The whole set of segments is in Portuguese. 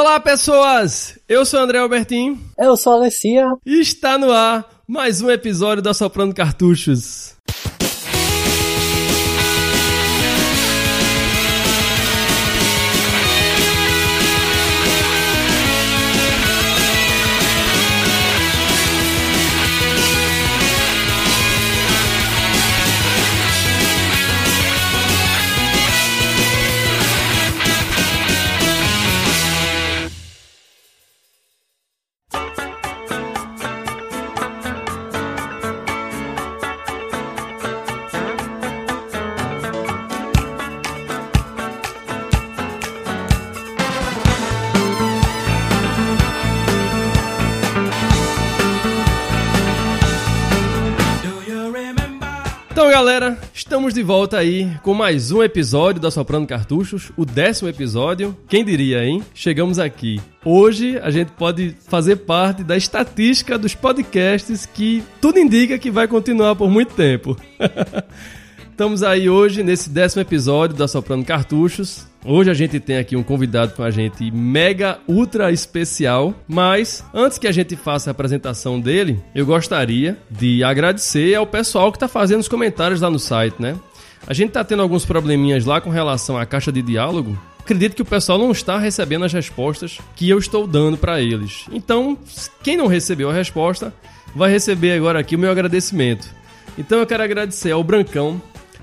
Olá, pessoas! Eu sou André Albertin. Eu sou a Alessia. E está no ar mais um episódio da Soprando Cartuchos. Estamos de volta aí com mais um episódio da Soprando Cartuchos, o décimo episódio. Quem diria, hein? Chegamos aqui. Hoje a gente pode fazer parte da estatística dos podcasts que tudo indica que vai continuar por muito tempo. Estamos aí hoje nesse décimo episódio da Soprando Cartuchos. Hoje a gente tem aqui um convidado com a gente mega ultra especial, mas antes que a gente faça a apresentação dele, eu gostaria de agradecer ao pessoal que está fazendo os comentários lá no site, né? A gente está tendo alguns probleminhas lá com relação à caixa de diálogo. Acredito que o pessoal não está recebendo as respostas que eu estou dando para eles. Então, quem não recebeu a resposta, vai receber agora aqui o meu agradecimento. Então eu quero agradecer ao Brancão,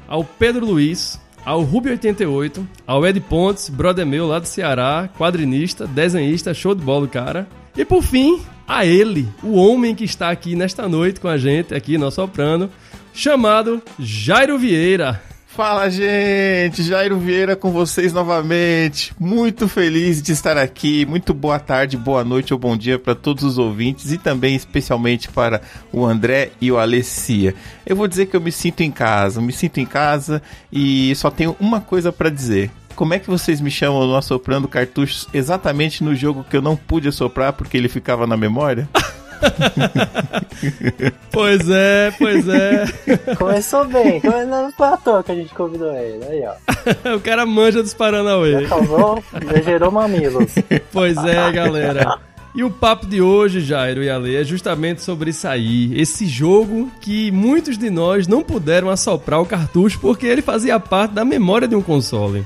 ao Pedro Luiz, ao Ruby88, ao Ed Pontes, brother meu lá do Ceará, quadrinista, desenhista, show de bola, cara. E por fim, a ele, o homem que está aqui nesta noite com a gente, aqui no Soprano, chamado Jairo Vieira. Fala, gente! Jairo Vieira com vocês novamente. Muito feliz de estar aqui. Muito boa tarde, boa noite ou bom dia para todos os ouvintes e também especialmente para o André e o Alessia. Eu vou dizer que eu me sinto em casa, me sinto em casa e só tenho uma coisa para dizer. Como é que vocês me chamam no assoprando cartuchos exatamente no jogo que eu não pude assoprar porque ele ficava na memória? pois é, pois é. Começou bem, não foi à toa que a gente convidou ele. Aí, ó. o cara manja dos Paranauê. Já causou, já gerou mamilos. Pois é, galera. E o papo de hoje, Jairo e Ale, é justamente sobre isso aí. Esse jogo que muitos de nós não puderam assoprar o cartucho porque ele fazia parte da memória de um console.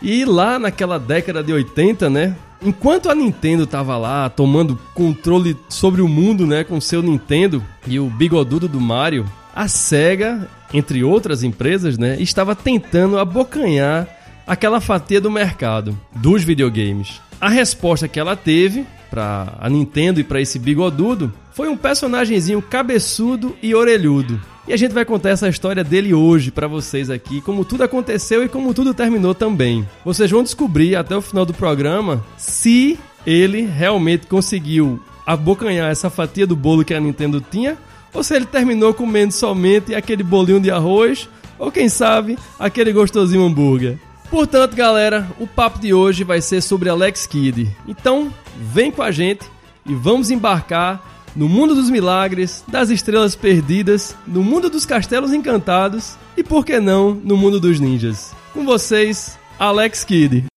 E lá naquela década de 80, né? Enquanto a Nintendo tava lá tomando controle sobre o mundo, né, com seu Nintendo e o bigodudo do Mario, a Sega, entre outras empresas, né, estava tentando abocanhar aquela fatia do mercado dos videogames. A resposta que ela teve para a Nintendo e para esse bigodudo foi um personagemzinho cabeçudo e orelhudo. E a gente vai contar essa história dele hoje para vocês aqui, como tudo aconteceu e como tudo terminou também. Vocês vão descobrir até o final do programa se ele realmente conseguiu abocanhar essa fatia do bolo que a Nintendo tinha, ou se ele terminou comendo somente aquele bolinho de arroz, ou quem sabe, aquele gostosinho hambúrguer. Portanto, galera, o papo de hoje vai ser sobre Alex Kidd. Então, vem com a gente e vamos embarcar no mundo dos milagres, das estrelas perdidas, no mundo dos castelos encantados e, por que não, no mundo dos ninjas. Com vocês, Alex Kidd.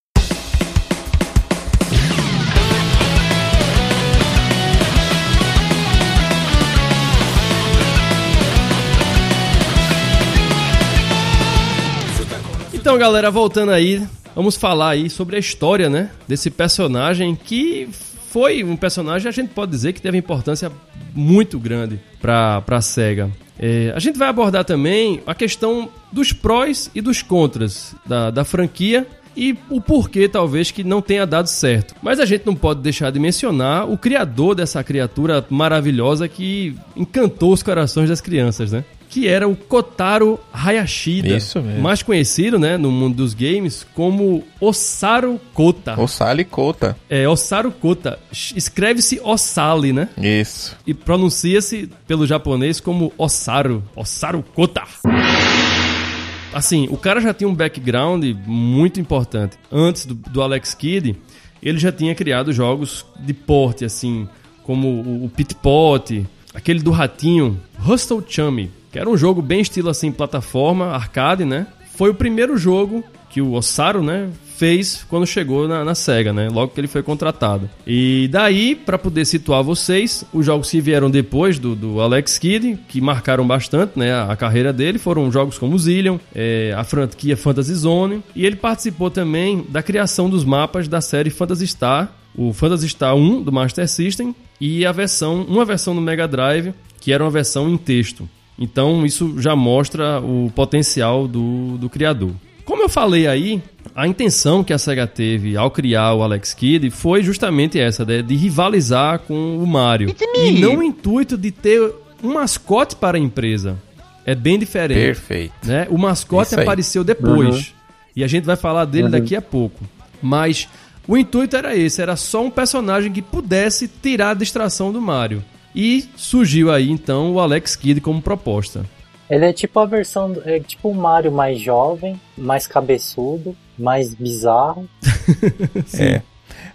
Então, galera, voltando aí, vamos falar aí sobre a história, né, desse personagem que foi um personagem, a gente pode dizer que teve importância muito grande para a SEGA. É, a gente vai abordar também a questão dos prós e dos contras da, da franquia e o porquê talvez que não tenha dado certo. Mas a gente não pode deixar de mencionar o criador dessa criatura maravilhosa que encantou os corações das crianças, né? Que era o Kotaro Hayashida. Isso mesmo. Mais conhecido, né, no mundo dos games como Osaru Kota. Osali Kota. É, Osaru Kota. Escreve-se Osali, né? Isso. E pronuncia-se pelo japonês como Osaru. Osaru Kota. Assim, o cara já tinha um background muito importante. Antes do, do Alex Kidd, ele já tinha criado jogos de porte, assim, como o, o Pit Pot, aquele do ratinho, Hustle Chummy que era um jogo bem estilo assim, plataforma, arcade, né? Foi o primeiro jogo que o Osaru, né, fez quando chegou na, na SEGA, né? Logo que ele foi contratado. E daí, para poder situar vocês, os jogos que vieram depois do, do Alex Kidd, que marcaram bastante né, a, a carreira dele, foram jogos como Zillion, é, a franquia Fantasy Zone, e ele participou também da criação dos mapas da série Phantasy Star, o Phantasy Star 1 do Master System e a versão, uma versão no Mega Drive, que era uma versão em texto. Então isso já mostra o potencial do, do criador. Como eu falei aí, a intenção que a SEGA teve ao criar o Alex Kidd foi justamente essa, de, de rivalizar com o Mario. E não o intuito de ter um mascote para a empresa. É bem diferente. Perfeito. Né? O mascote apareceu depois. Uhum. E a gente vai falar dele uhum. daqui a pouco. Mas o intuito era esse, era só um personagem que pudesse tirar a distração do Mario. E surgiu aí então o Alex Kidd como proposta. Ele é tipo a versão. É tipo o Mario mais jovem, mais cabeçudo, mais bizarro. é.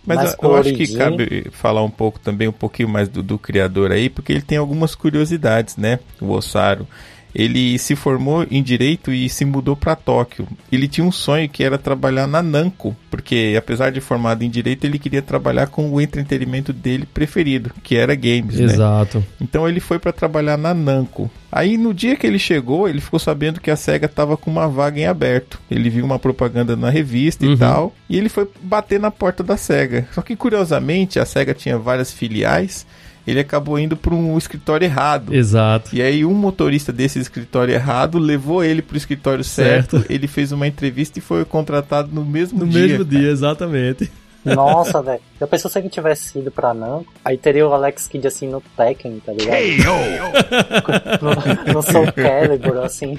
Mas eu, eu, acho que cabe falar um pouco também, um pouquinho mais do, do criador aí, porque ele tem algumas curiosidades, né? O Ossaro. Ele se formou em direito e se mudou para Tóquio. Ele tinha um sonho que era trabalhar na Namco, porque apesar de formado em direito, ele queria trabalhar com o entretenimento dele preferido, que era games, né? Exato. Né? Então ele foi para trabalhar na Namco. Aí no dia que ele chegou, ele ficou sabendo que a SEGA estava com uma vaga em aberto. Ele viu uma propaganda na revista uhum. e tal, e ele foi bater na porta da SEGA. Só que curiosamente, a SEGA tinha várias filiais ele acabou indo para um escritório errado. Exato. E aí um motorista desse escritório errado levou ele para o escritório certo. certo. Ele fez uma entrevista e foi contratado no mesmo no dia. No mesmo cara. dia, exatamente. Nossa, velho. Já pensou se ele tivesse ido pra Namco? Aí teria o Alex Kidd assim no Tekken, tá ligado? Hey, no, no Soul Calibur, assim.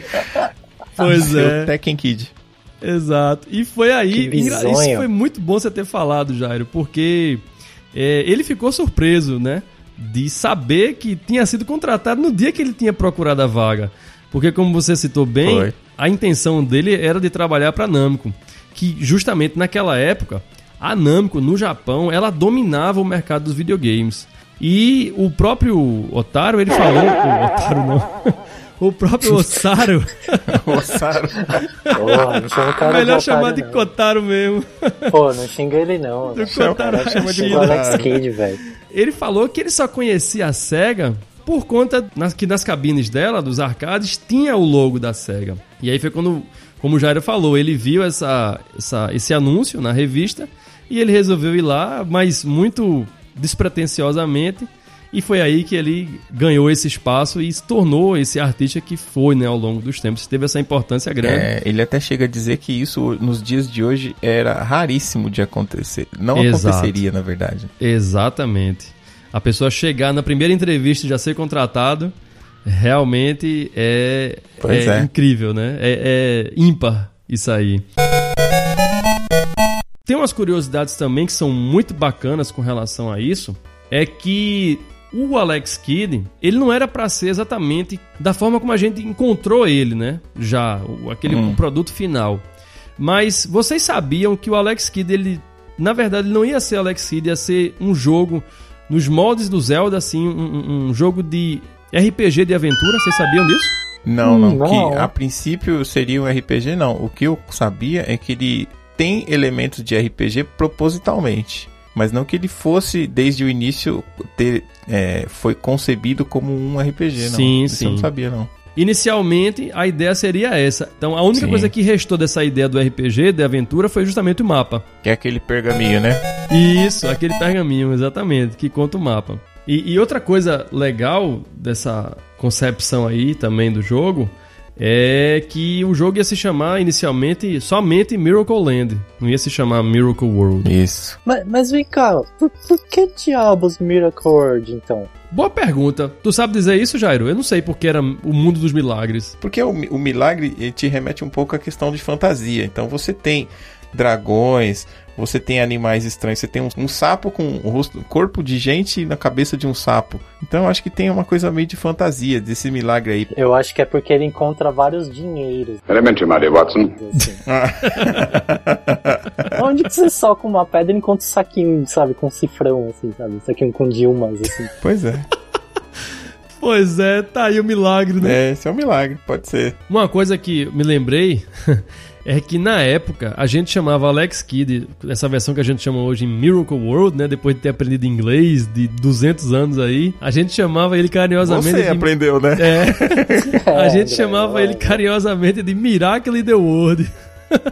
Pois é. O Tekken Kid. Exato. E foi aí. Isso foi muito bom você ter falado, Jairo, porque é, ele ficou surpreso, né? De saber que tinha sido contratado no dia que ele tinha procurado a vaga. Porque, como você citou bem, Foi. a intenção dele era de trabalhar para a Namco, que justamente naquela época, a Namco no Japão, ela dominava o mercado dos videogames. E o próprio Otaro, ele falou. o Otaro não. O próprio Ossaro. Ossaro. Porra, não chama o cara Melhor chamar de Kotaro mesmo. Pô, não xinga ele não. Do Kotaro chama de Alex Kidd, velho. Ele falou que ele só conhecia a SEGA por conta nas, que nas cabines dela, dos arcades, tinha o logo da SEGA. E aí foi quando, como o Jairo falou, ele viu essa, essa, esse anúncio na revista e ele resolveu ir lá, mas muito despretensiosamente. E foi aí que ele ganhou esse espaço e se tornou esse artista que foi né, ao longo dos tempos. Teve essa importância grande. É, ele até chega a dizer que isso nos dias de hoje era raríssimo de acontecer. Não Exato. aconteceria, na verdade. Exatamente. A pessoa chegar na primeira entrevista e já ser contratado, realmente é, é, é. incrível, né? É, é ímpar isso aí. Tem umas curiosidades também que são muito bacanas com relação a isso. É que o Alex Kidd, ele não era para ser exatamente da forma como a gente encontrou ele, né? Já, aquele hum. produto final. Mas vocês sabiam que o Alex Kidd, ele, na verdade, não ia ser Alex Kidd, ia ser um jogo nos moldes do Zelda, assim, um, um jogo de RPG de aventura. Vocês sabiam disso? Não, não, não. Que a princípio seria um RPG, não. O que eu sabia é que ele tem elementos de RPG propositalmente mas não que ele fosse desde o início ter é, foi concebido como um RPG, não. Sim, Isso sim. Eu não sabia não. Inicialmente a ideia seria essa. Então a única sim. coisa que restou dessa ideia do RPG, de aventura, foi justamente o mapa. Que é aquele pergaminho, né? Isso, aquele pergaminho, exatamente, que conta o mapa. E, e outra coisa legal dessa concepção aí também do jogo é que o jogo ia se chamar inicialmente somente Miracle Land, não ia se chamar Miracle World. Isso. Mas, mas vem cá, por, por, que diabos Miracle World então? Boa pergunta. Tu sabe dizer isso, Jairo? Eu não sei porque era o mundo dos milagres. Porque o, o milagre te remete um pouco à questão de fantasia. Então você tem dragões, você tem animais estranhos, você tem um, um sapo com o rosto, corpo de gente na cabeça de um sapo. Então eu acho que tem uma coisa meio de fantasia desse milagre aí. Eu acho que é porque ele encontra vários dinheiros. Elementary, dear Watson. Assim. Onde que você soca uma pedra e encontra um saquinho, sabe, com cifrão, assim, sabe? Um saquinho com Dilmas, assim. Pois é. Pois é, tá aí o milagre, né? É, esse é um milagre, pode ser. Uma coisa que me lembrei é que na época a gente chamava Alex Kidd, essa versão que a gente chama hoje em Miracle World, né? Depois de ter aprendido inglês de 200 anos aí, a gente chamava ele carinhosamente. Você de... aprendeu, né? É. a gente chamava ele carinhosamente de Miracle in the World.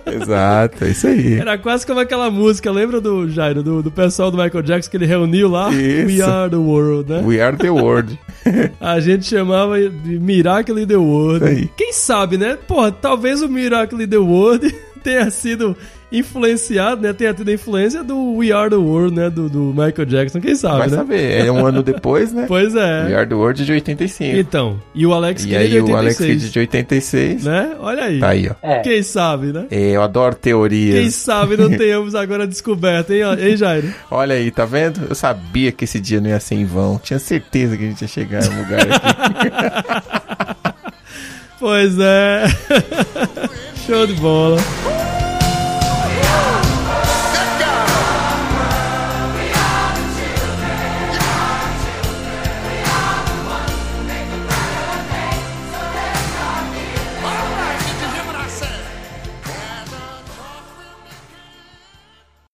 Exato, é isso aí. Era quase como aquela música, lembra do Jairo, do, do pessoal do Michael Jackson que ele reuniu lá? Isso. We are the world, né? We are the world. A gente chamava de Miracle in the World. Quem sabe, né? Porra, talvez o Miracle in the World tenha sido influenciado, né? Tenha tido a influência do We Are the World, né? Do, do Michael Jackson, quem sabe, Vai né? saber, é um ano depois, né? Pois é. We are the world de 85. Então, e o Alex E Kidd aí de o Alex 86, Kidd de 86. né? Olha aí. Tá aí, ó. É. Quem sabe, né? É, eu adoro Quem teorias. sabe não tenhamos agora descoberto, hein, hein Jairo? Olha aí, tá vendo? Eu sabia que esse dia não ia ser em vão. Tinha certeza que a gente ia chegar no lugar aqui. Pois é. Show de bola.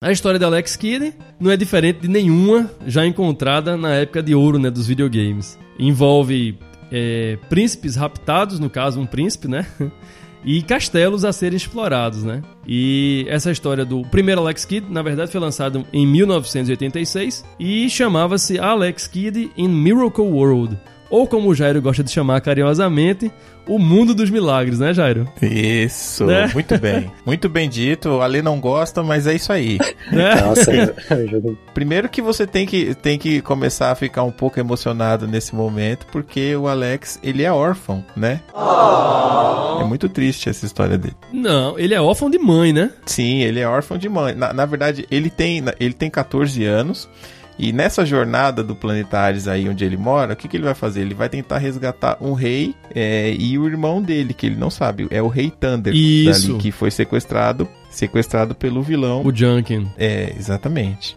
A história de Alex Kidd não é diferente de nenhuma já encontrada na época de ouro né, dos videogames. Envolve é, príncipes raptados, no caso um príncipe, né? E castelos a serem explorados, né? E essa história do primeiro Alex Kidd, na verdade, foi lançado em 1986 e chamava-se Alex Kidd in Miracle World. Ou como o Jairo gosta de chamar carinhosamente, o mundo dos milagres, né, Jairo? Isso, Né? muito bem. Muito bem dito. O Ale não gosta, mas é isso aí. Né? Nossa. Primeiro que você tem que, tem que começar a ficar um pouco emocionado nesse momento, porque o Alex, ele é órfão, né? É muito triste essa história dele. Não, ele é órfão de mãe, né? Sim, ele é órfão de mãe. Na, na verdade, ele tem, ele tem 14 anos. E nessa jornada do Planetários aí onde ele mora, o que, que ele vai fazer? Ele vai tentar resgatar um rei é, e o irmão dele, que ele não sabe, é o rei Thunder, Isso. dali, que foi sequestrado, sequestrado pelo vilão. O Junkin. É, exatamente.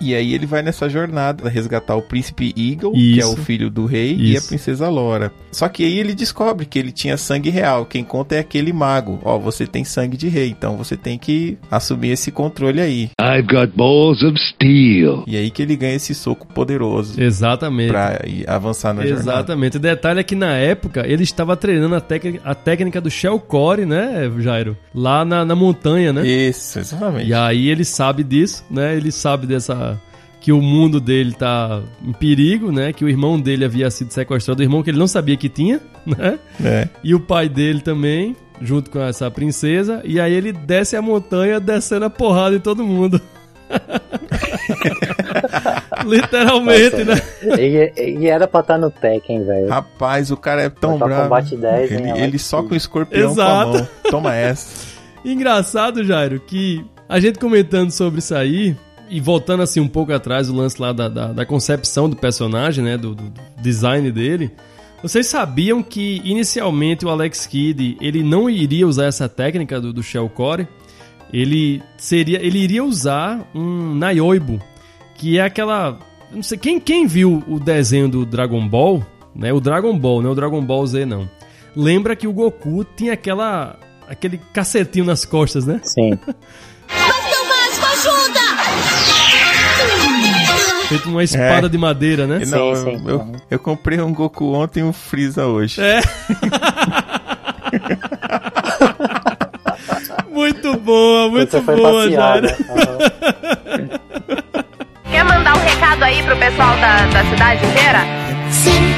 E aí ele vai nessa jornada resgatar o príncipe Eagle, que é Isso. o filho do rei, e a Isso. princesa Lora. Só que aí ele descobre que ele tinha sangue real. Quem conta é aquele mago. Ó, você tem sangue de rei, então você tem que assumir esse controle aí. I've got balls of steel. E aí que ele ganha esse soco poderoso Exatamente. pra ir avançar na jornada. Exatamente. O detalhe é que na época ele estava treinando a, técnica- a técnica do Shell Core, né, Jairo? Lá na, na montanha, né? Isso, exatamente. E aí ele sabe disso, né? Ele sabe dessa que o mundo dele tá em perigo, né? Que o irmão dele havia sido sequestrado, o irmão que ele não sabia que tinha, né? É. E o pai dele também, junto com essa princesa, e aí ele desce a montanha descendo a porrada em todo mundo. Literalmente, né? E, e era pra estar no Tekken, velho. Rapaz, o cara é tão bravo. Kombat 10, hein, ele, Alex ele só com o escorpião Exato. com a mão. Toma essa. Engraçado, Jairo, que a gente comentando sobre isso aí, e voltando assim um pouco atrás, o lance lá da, da, da concepção do personagem, né? Do, do design dele. Vocês sabiam que inicialmente o Alex Kidd ele não iria usar essa técnica do, do Shell Core? Ele seria, ele iria usar um Naioibo, que é aquela, não sei quem quem viu o desenho do Dragon Ball, né? O Dragon Ball, não é o Dragon Ball Z não. Lembra que o Goku tinha aquela aquele cacetinho nas costas, né? Sim. Feito uma espada É. de madeira, né? Não, sim. eu, eu, eu comprei um Goku ontem e um Freeza hoje. É. muito boa, muito boa, né? Aham. Quer mandar um recado aí pro pessoal da, da cidade inteira? Sim,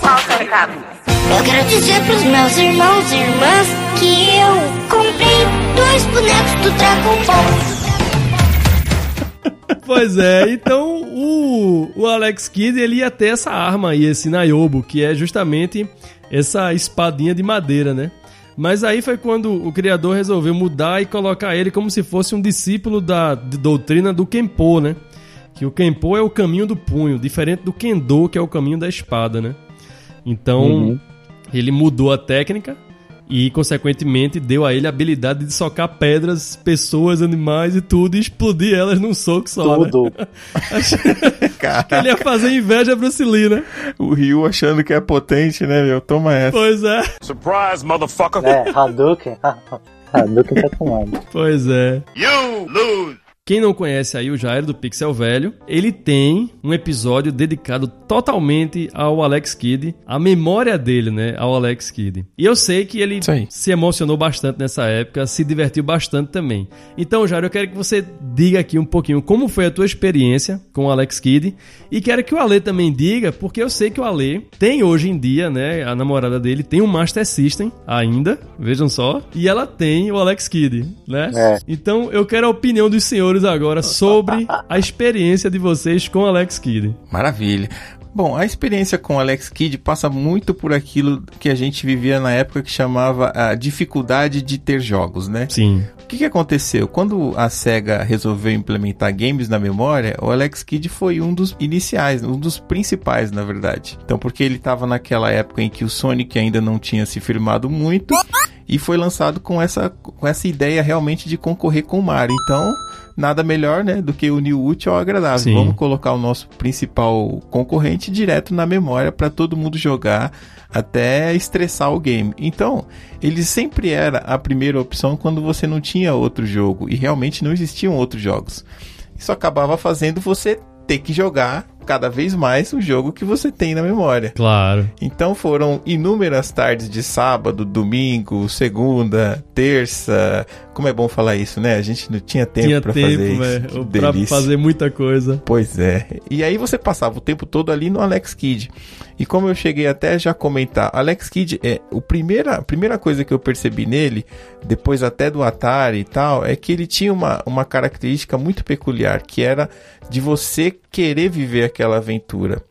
Qual o seu recado? eu quero dizer pros meus irmãos e irmãs que eu comprei dois bonecos do Dragon Ball. Pois é, então o, o Alex Kidd ele ia ter essa arma aí, esse Nayobo, que é justamente essa espadinha de madeira, né? Mas aí foi quando o criador resolveu mudar e colocar ele como se fosse um discípulo da doutrina do Kenpo, né? Que o Kenpo é o caminho do punho, diferente do Kendo, que é o caminho da espada, né? Então, Uhum. ele mudou a técnica e, consequentemente, deu a ele a habilidade de socar pedras, pessoas, animais e tudo e explodir elas num soco só, né? Tudo. Que ele ia fazer inveja a Bruce Lee, né? O Ryu achando que é potente, né, meu? Toma essa. Pois é. Surprise, motherfucker. É, Hadouken. Ah, Duke Nukem. Pois é. Quem não conhece aí o Jairo do Pixel Velho, ele tem um episódio dedicado totalmente ao Alex Kidd, a memória dele, né, ao Alex Kidd. E eu sei que ele aí. se emocionou bastante nessa época, se divertiu bastante também. Então, Jairo, eu quero que você diga aqui um pouquinho como foi a tua experiência com o Alex Kidd e quero que o Ale também diga, porque eu sei que o Ale tem hoje em dia, né, a namorada dele tem um Master System ainda, vejam só, e ela tem o Alex Kidd, né? É. Então eu quero a opinião dos senhores agora sobre a experiência de vocês com Alex Kidd. Maravilha. Bom, a experiência com Alex Kidd passa muito por aquilo que a gente vivia na época que chamava a dificuldade de ter jogos, né? Sim. O que, que aconteceu? Quando a SEGA resolveu implementar games na memória, o Alex Kidd foi um dos iniciais, um dos principais, na verdade. Então, porque ele estava naquela época em que o Sonic ainda não tinha se firmado muito e foi lançado com essa, com essa ideia realmente de concorrer com o Mario. Então, nada melhor, né, do que unir o útil ao agradável. Sim. Vamos colocar o nosso principal concorrente direto na memória para todo mundo jogar até estressar o game. Então, ele sempre era a primeira opção quando você não tinha outro jogo e realmente não existiam outros jogos. Isso acabava fazendo você ter que jogar cada vez mais o jogo que você tem na memória. Claro. Então foram inúmeras tardes de sábado, domingo, segunda, terça. Como é bom falar isso, né? A gente não tinha tempo tempo, fazer isso. velho, Que pra fazer muita coisa. Pois é. E aí você passava o tempo todo ali no Alex Kidd. E como eu cheguei até já a comentar, Alex Kidd é o primeira, a primeira coisa que eu percebi nele, depois até do Atari e tal, é que ele tinha uma, uma característica muito peculiar, que era de você querer viver aquela aventura.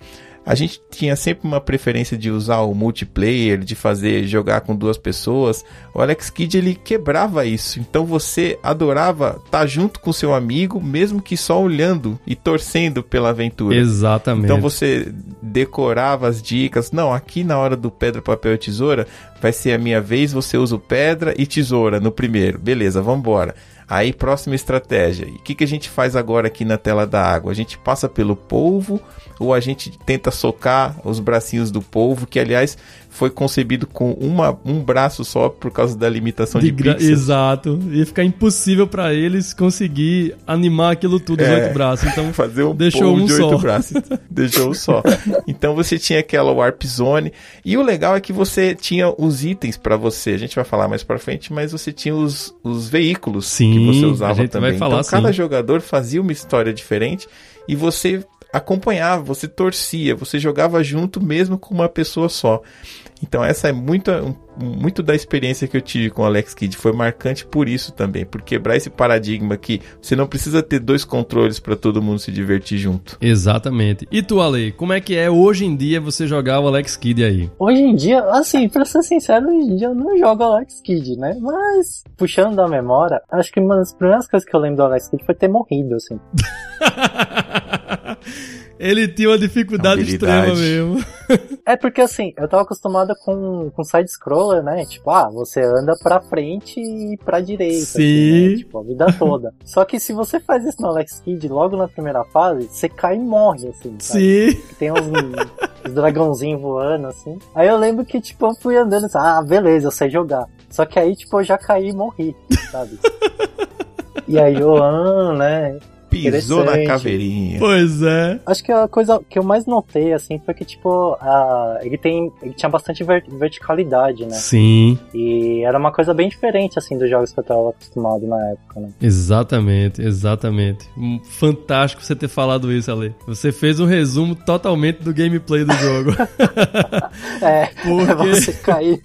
A gente tinha sempre uma preferência de usar o multiplayer, de fazer jogar com duas pessoas. O Alex Kidd ele quebrava isso. Então você adorava estar junto com seu amigo, mesmo que só olhando e torcendo pela aventura. Exatamente. Então você decorava as dicas. Não, aqui na hora do pedra, papel e tesoura vai ser a minha vez, você usa o pedra e tesoura no primeiro. Beleza, vambora. Aí, próxima estratégia. O que, que a gente faz agora aqui na tela da água? A gente passa pelo polvo ou a gente tenta socar os bracinhos do polvo, que aliás foi concebido com uma, um braço só por causa da limitação de, De gra- pixels. Exato. Ia ficar impossível pra eles conseguir animar aquilo tudo, os É. oito braços. Então, fazer um Deixou um de só. oito braços. Deixou um só. Então você tinha aquela Warp Zone. E o legal é que você tinha os itens pra você. A gente vai falar mais pra frente, mas você tinha os, os veículos Sim, que você usava também. falar então cada sim. jogador fazia uma história diferente e você acompanhava, você torcia, você jogava junto mesmo com uma pessoa só. Então essa é muito, muito da experiência que eu tive com o Alex Kidd. Foi marcante por isso também, por quebrar esse paradigma que você não precisa ter dois controles para todo mundo se divertir junto. exatamente. E tu, Ale, como é que é hoje em dia você jogar o Alex Kidd aí? Hoje em dia, assim, pra ser sincero, hoje em dia eu não jogo Alex Kidd, né? Mas, puxando da memória, acho que uma das primeiras coisas que eu lembro do Alex Kidd foi ter morrido, assim. Ele tinha uma dificuldade Habilidade. extrema mesmo. É porque, assim, eu tava acostumada com, com side-scroller, né? Tipo, ah, você anda pra frente e pra direita. Sim. assim, né? Tipo, a vida toda. Só que se você faz isso no Alex Kidd logo na primeira fase, você cai e morre, assim, sabe? Sim. Tem uns, uns dragãozinhos voando, assim. Aí eu lembro que, tipo, eu fui andando assim, ah, beleza, eu sei jogar. Só que aí, tipo, eu já caí e morri, sabe? e aí eu, ah, né? Pisou na caveirinha. Pois é. Acho que a coisa que eu mais notei, assim, foi que, tipo, a, ele tem. Ele tinha bastante ver- verticalidade, né? Sim, E era uma coisa bem diferente, assim, dos jogos que eu tava acostumado na época, né? exatamente, exatamente. Fantástico você ter falado isso, Ale. Você fez um resumo totalmente do gameplay do jogo. É, Porque- você cair,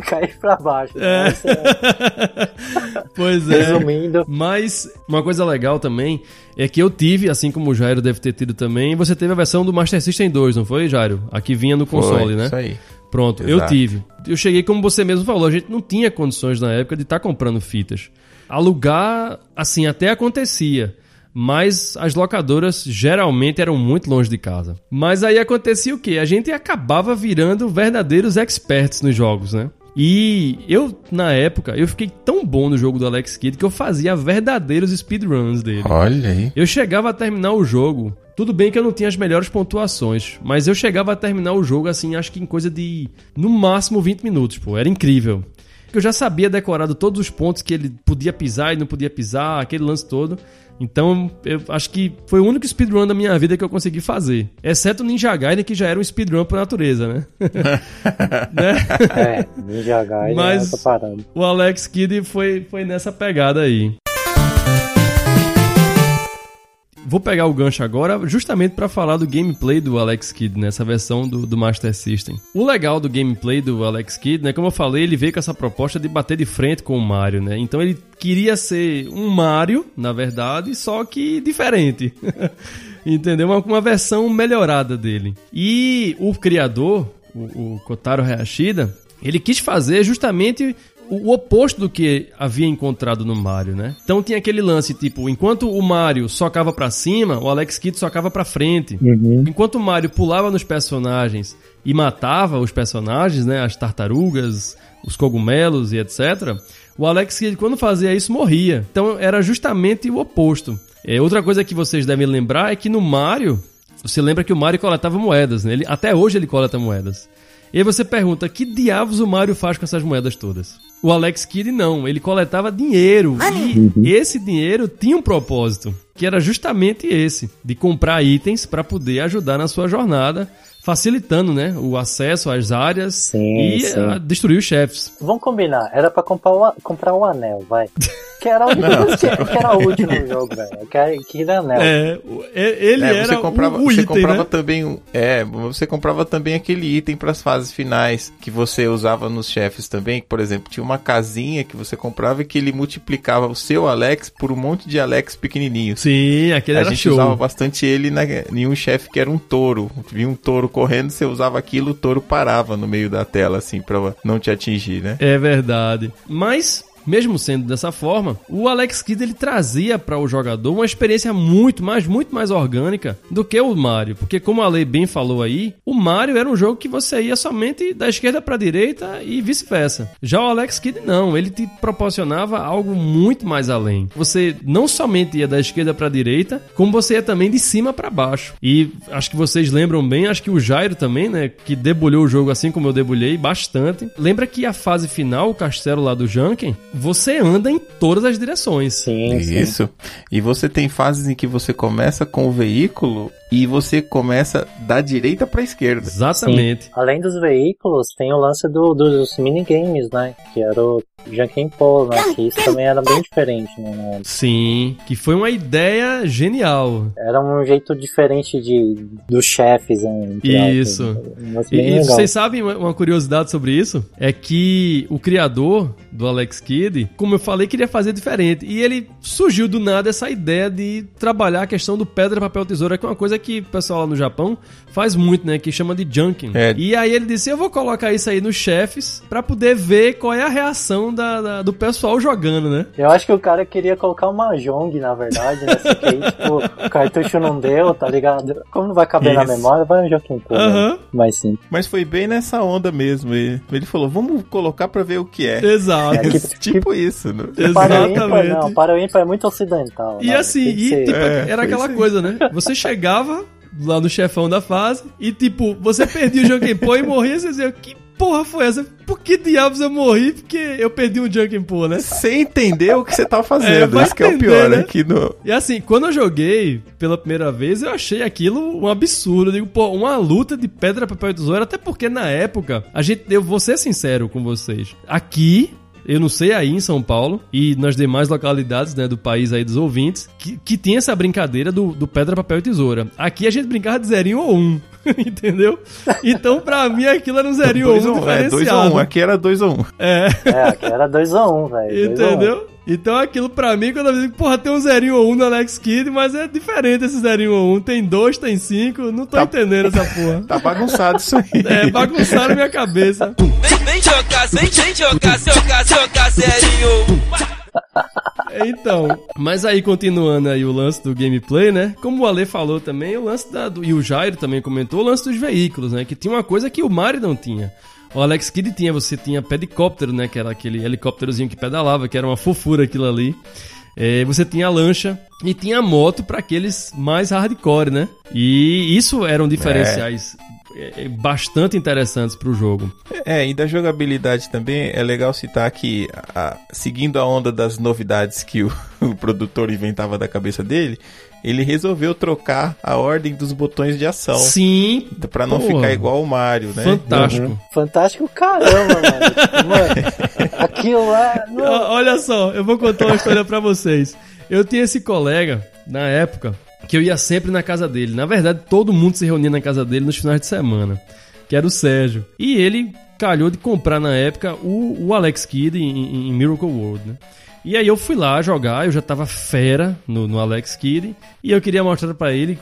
cair pra baixo. É. né? Isso é- pois é. Resumindo, Mas uma coisa legal também é que eu tive, assim como o Jairo deve ter tido também, você teve a versão do Master System 2, não foi, Jairo? A que vinha no console, Foi, né? Isso aí. Pronto, eu Exato. tive. Eu cheguei, como você mesmo falou, a gente não tinha condições na época de estar comprando fitas. Alugar, assim, até acontecia. Mas as locadoras geralmente eram muito longe de casa. Mas aí acontecia o quê? A gente acabava virando verdadeiros experts nos jogos, né? E eu, na época, eu fiquei tão bom no jogo do Alex Kidd que eu fazia verdadeiros speedruns dele. Olha aí. Eu chegava a terminar o jogo. Tudo bem que eu não tinha as melhores pontuações, mas eu chegava a terminar o jogo assim, acho que em coisa de no máximo 20 minutos, pô, era incrível. Porque eu já sabia decorado todos os pontos que ele podia pisar e não podia pisar, aquele lance todo. Então, eu acho que foi o único speedrun da minha vida que eu consegui fazer. Exceto o Ninja Gaiden, que já era um speedrun por natureza, né? né? É, Ninja Gaiden Mas- é parada. O Alex Kidd foi, foi nessa pegada aí. Vou pegar o gancho agora justamente para falar do gameplay do Alex Kidd, nessa versão do, do Master System. O legal do gameplay do Alex Kidd, né, como eu falei, ele veio com essa proposta de bater de frente com o Mario, né? Então ele queria ser um Mario, na verdade, só que diferente. Entendeu? Uma, uma versão melhorada dele. E o criador, o, o Kotaro Hayashida, ele quis fazer justamente o, oposto do que havia encontrado no Mario, né? Então tinha aquele lance, tipo, enquanto o Mario socava pra cima, o Alex Kidd socava pra frente. Enquanto o Mario pulava nos personagens e matava os personagens, né? As tartarugas, os cogumelos e etc. O Alex Kidd, quando fazia isso, morria. Então era justamente o oposto. É, outra coisa que vocês devem lembrar é que no Mario, você lembra que o Mario coletava moedas, né? Ele, até hoje ele coleta moedas. E aí você pergunta, que diabos o Mario faz com essas moedas todas? O Alex Kidd não, ele coletava dinheiro. E esse dinheiro tinha um propósito, que era justamente esse, de comprar itens para poder ajudar na sua jornada, facilitando, né, o acesso às áreas Sim, e sim. destruir os chefes. Vamos combinar, era pra comprar o, a- comprar o anel, vai. Que era que, que era útil no jogo, velho. Que, era- que era anel. É, o- e- ele É, era você comprava, o, o você item, comprava né? também, um- é, você comprava também aquele item para as fases finais que você usava nos chefes também, que por exemplo, tinha uma casinha que você comprava e que ele multiplicava o seu Alex por um monte de Alex pequenininhos. Sim, aquele A era gente show. usava bastante ele na, em um chefe que era um touro. Vinha um touro correndo, você usava aquilo, o touro parava no meio da tela, assim, pra não te atingir, né? É verdade. Mas, mesmo sendo dessa forma, o Alex Kidd ele trazia para o jogador uma experiência muito mais, muito mais orgânica do que o Mario. Porque, como a Lei bem falou aí, o Mario era um jogo que você ia somente da esquerda para direita e vice-versa. Já o Alex Kidd não, ele te proporcionava algo muito mais além. Você não somente ia da esquerda para direita, como você ia também de cima para baixo. E acho que vocês lembram bem, acho que o Jairo também, né, que debulhou o jogo assim como eu debulhei bastante. Lembra que a fase final, o castelo lá do Junken, você anda em todas as direções. Sim, sim. Isso. E você tem fases em que você começa com o veículo e você começa da direita pra esquerda. Exatamente. Além dos veículos, tem o lance do- dos minigames, né? Que era o Junkin Pole, né? Que isso também era bem diferente, né? Sim, que foi uma ideia genial. Era um jeito diferente de dos chefes, né? Isso. E, bem e legal. vocês sabem uma uma curiosidade sobre isso? É que o criador do Alex Kidd, como eu falei, queria fazer diferente. E ele surgiu do nada essa ideia de trabalhar a questão do pedra, papel, tesoura, que é uma coisa que o pessoal lá no Japão faz muito, né? Que chama de junking. É. E aí ele disse: Eu vou colocar isso aí nos chefes pra poder ver qual é a reação da- da- do pessoal jogando, né? Eu acho que o cara queria colocar uma Mahjong, na verdade, né? Que aí, tipo, o cartucho não deu, tá ligado? Como não vai caber na Isso. memória, vai um Junkin Pole. Aham. né? Mais simples. Mas foi bem nessa onda mesmo. Ele, ele falou, vamos colocar pra ver o que é. Exato. É que- tipo isso, né? Para o ímpar, Exatamente. não. Para o ímpar é muito ocidental. E né? assim, que e, ser- tipo, É, era aquela isso coisa, né? Você chegava lá no chefão da fase e, tipo, você perdia o Junkin Pô e morria, você dizia, que porra foi essa? Por que diabos eu morri? Porque eu perdi um Junkin Pô, né? Sem entender o que você tá É, fazendo. vai Isso que é o pior, né? Que no... E assim, quando eu joguei pela primeira vez, eu achei aquilo um absurdo. Eu digo, pô, uma luta de pedra, papel e tesoura, até porque na época, a gente, eu vou ser sincero com vocês. Aqui, eu não sei aí em São Paulo e nas demais localidades né, do país aí dos ouvintes, que, que tinha essa brincadeira do, do pedra, papel e tesoura. Aqui a gente brincava de zerinho ou um, entendeu? Então, pra mim, aquilo era um zerinho ou um ou um, é, dois ou diferenciado. um. Aqui era dois ou um. É. É, aqui era 2x1, velho. 2 a 1. Entendeu? Então aquilo pra mim, quando eu digo, porra, tem um zerinho ou um no Alex Kidd, mas é diferente esse zerinho ou um. Tem dois, tem cinco, não tô Tá- entendendo essa porra. Tá bagunçado isso aí. É, bagunçaram minha cabeça. Vem, vem jogar, vem, vem jogar, jogar, jogar sério. Então, mas aí continuando aí o lance do gameplay, né? Como o Ale falou também, o lance da, do, e o Jairo também comentou, o lance dos veículos, né? Que tinha uma coisa que o Mario não tinha. O Alex Kidd tinha, você tinha pedicóptero, né? Que era aquele helicópterozinho que pedalava, que era uma fofura aquilo ali. É, você tinha a lancha e tinha a moto para aqueles mais hardcore, né? E isso eram diferenciais é, bastante interessantes pro jogo. É, e da jogabilidade também é legal citar que, a- seguindo a onda das novidades que o, o produtor inventava da cabeça dele, ele resolveu trocar a ordem dos botões de ação. Sim, Pra não Porra. ficar igual o Mario, né? fantástico. Fantástico caramba, mano. Mano, aquilo lá. não- Olha só, eu vou contar uma história pra vocês. Eu tinha esse colega, na época, que eu ia sempre na casa dele. Na verdade, todo mundo se reunia na casa dele nos finais de semana, que era o Sérgio. E ele calhou de comprar na época o, o Alex Kidd em, em Miracle World, né? E aí eu fui lá jogar, eu já tava fera no, no Alex Kidd, e eu queria mostrar pra ele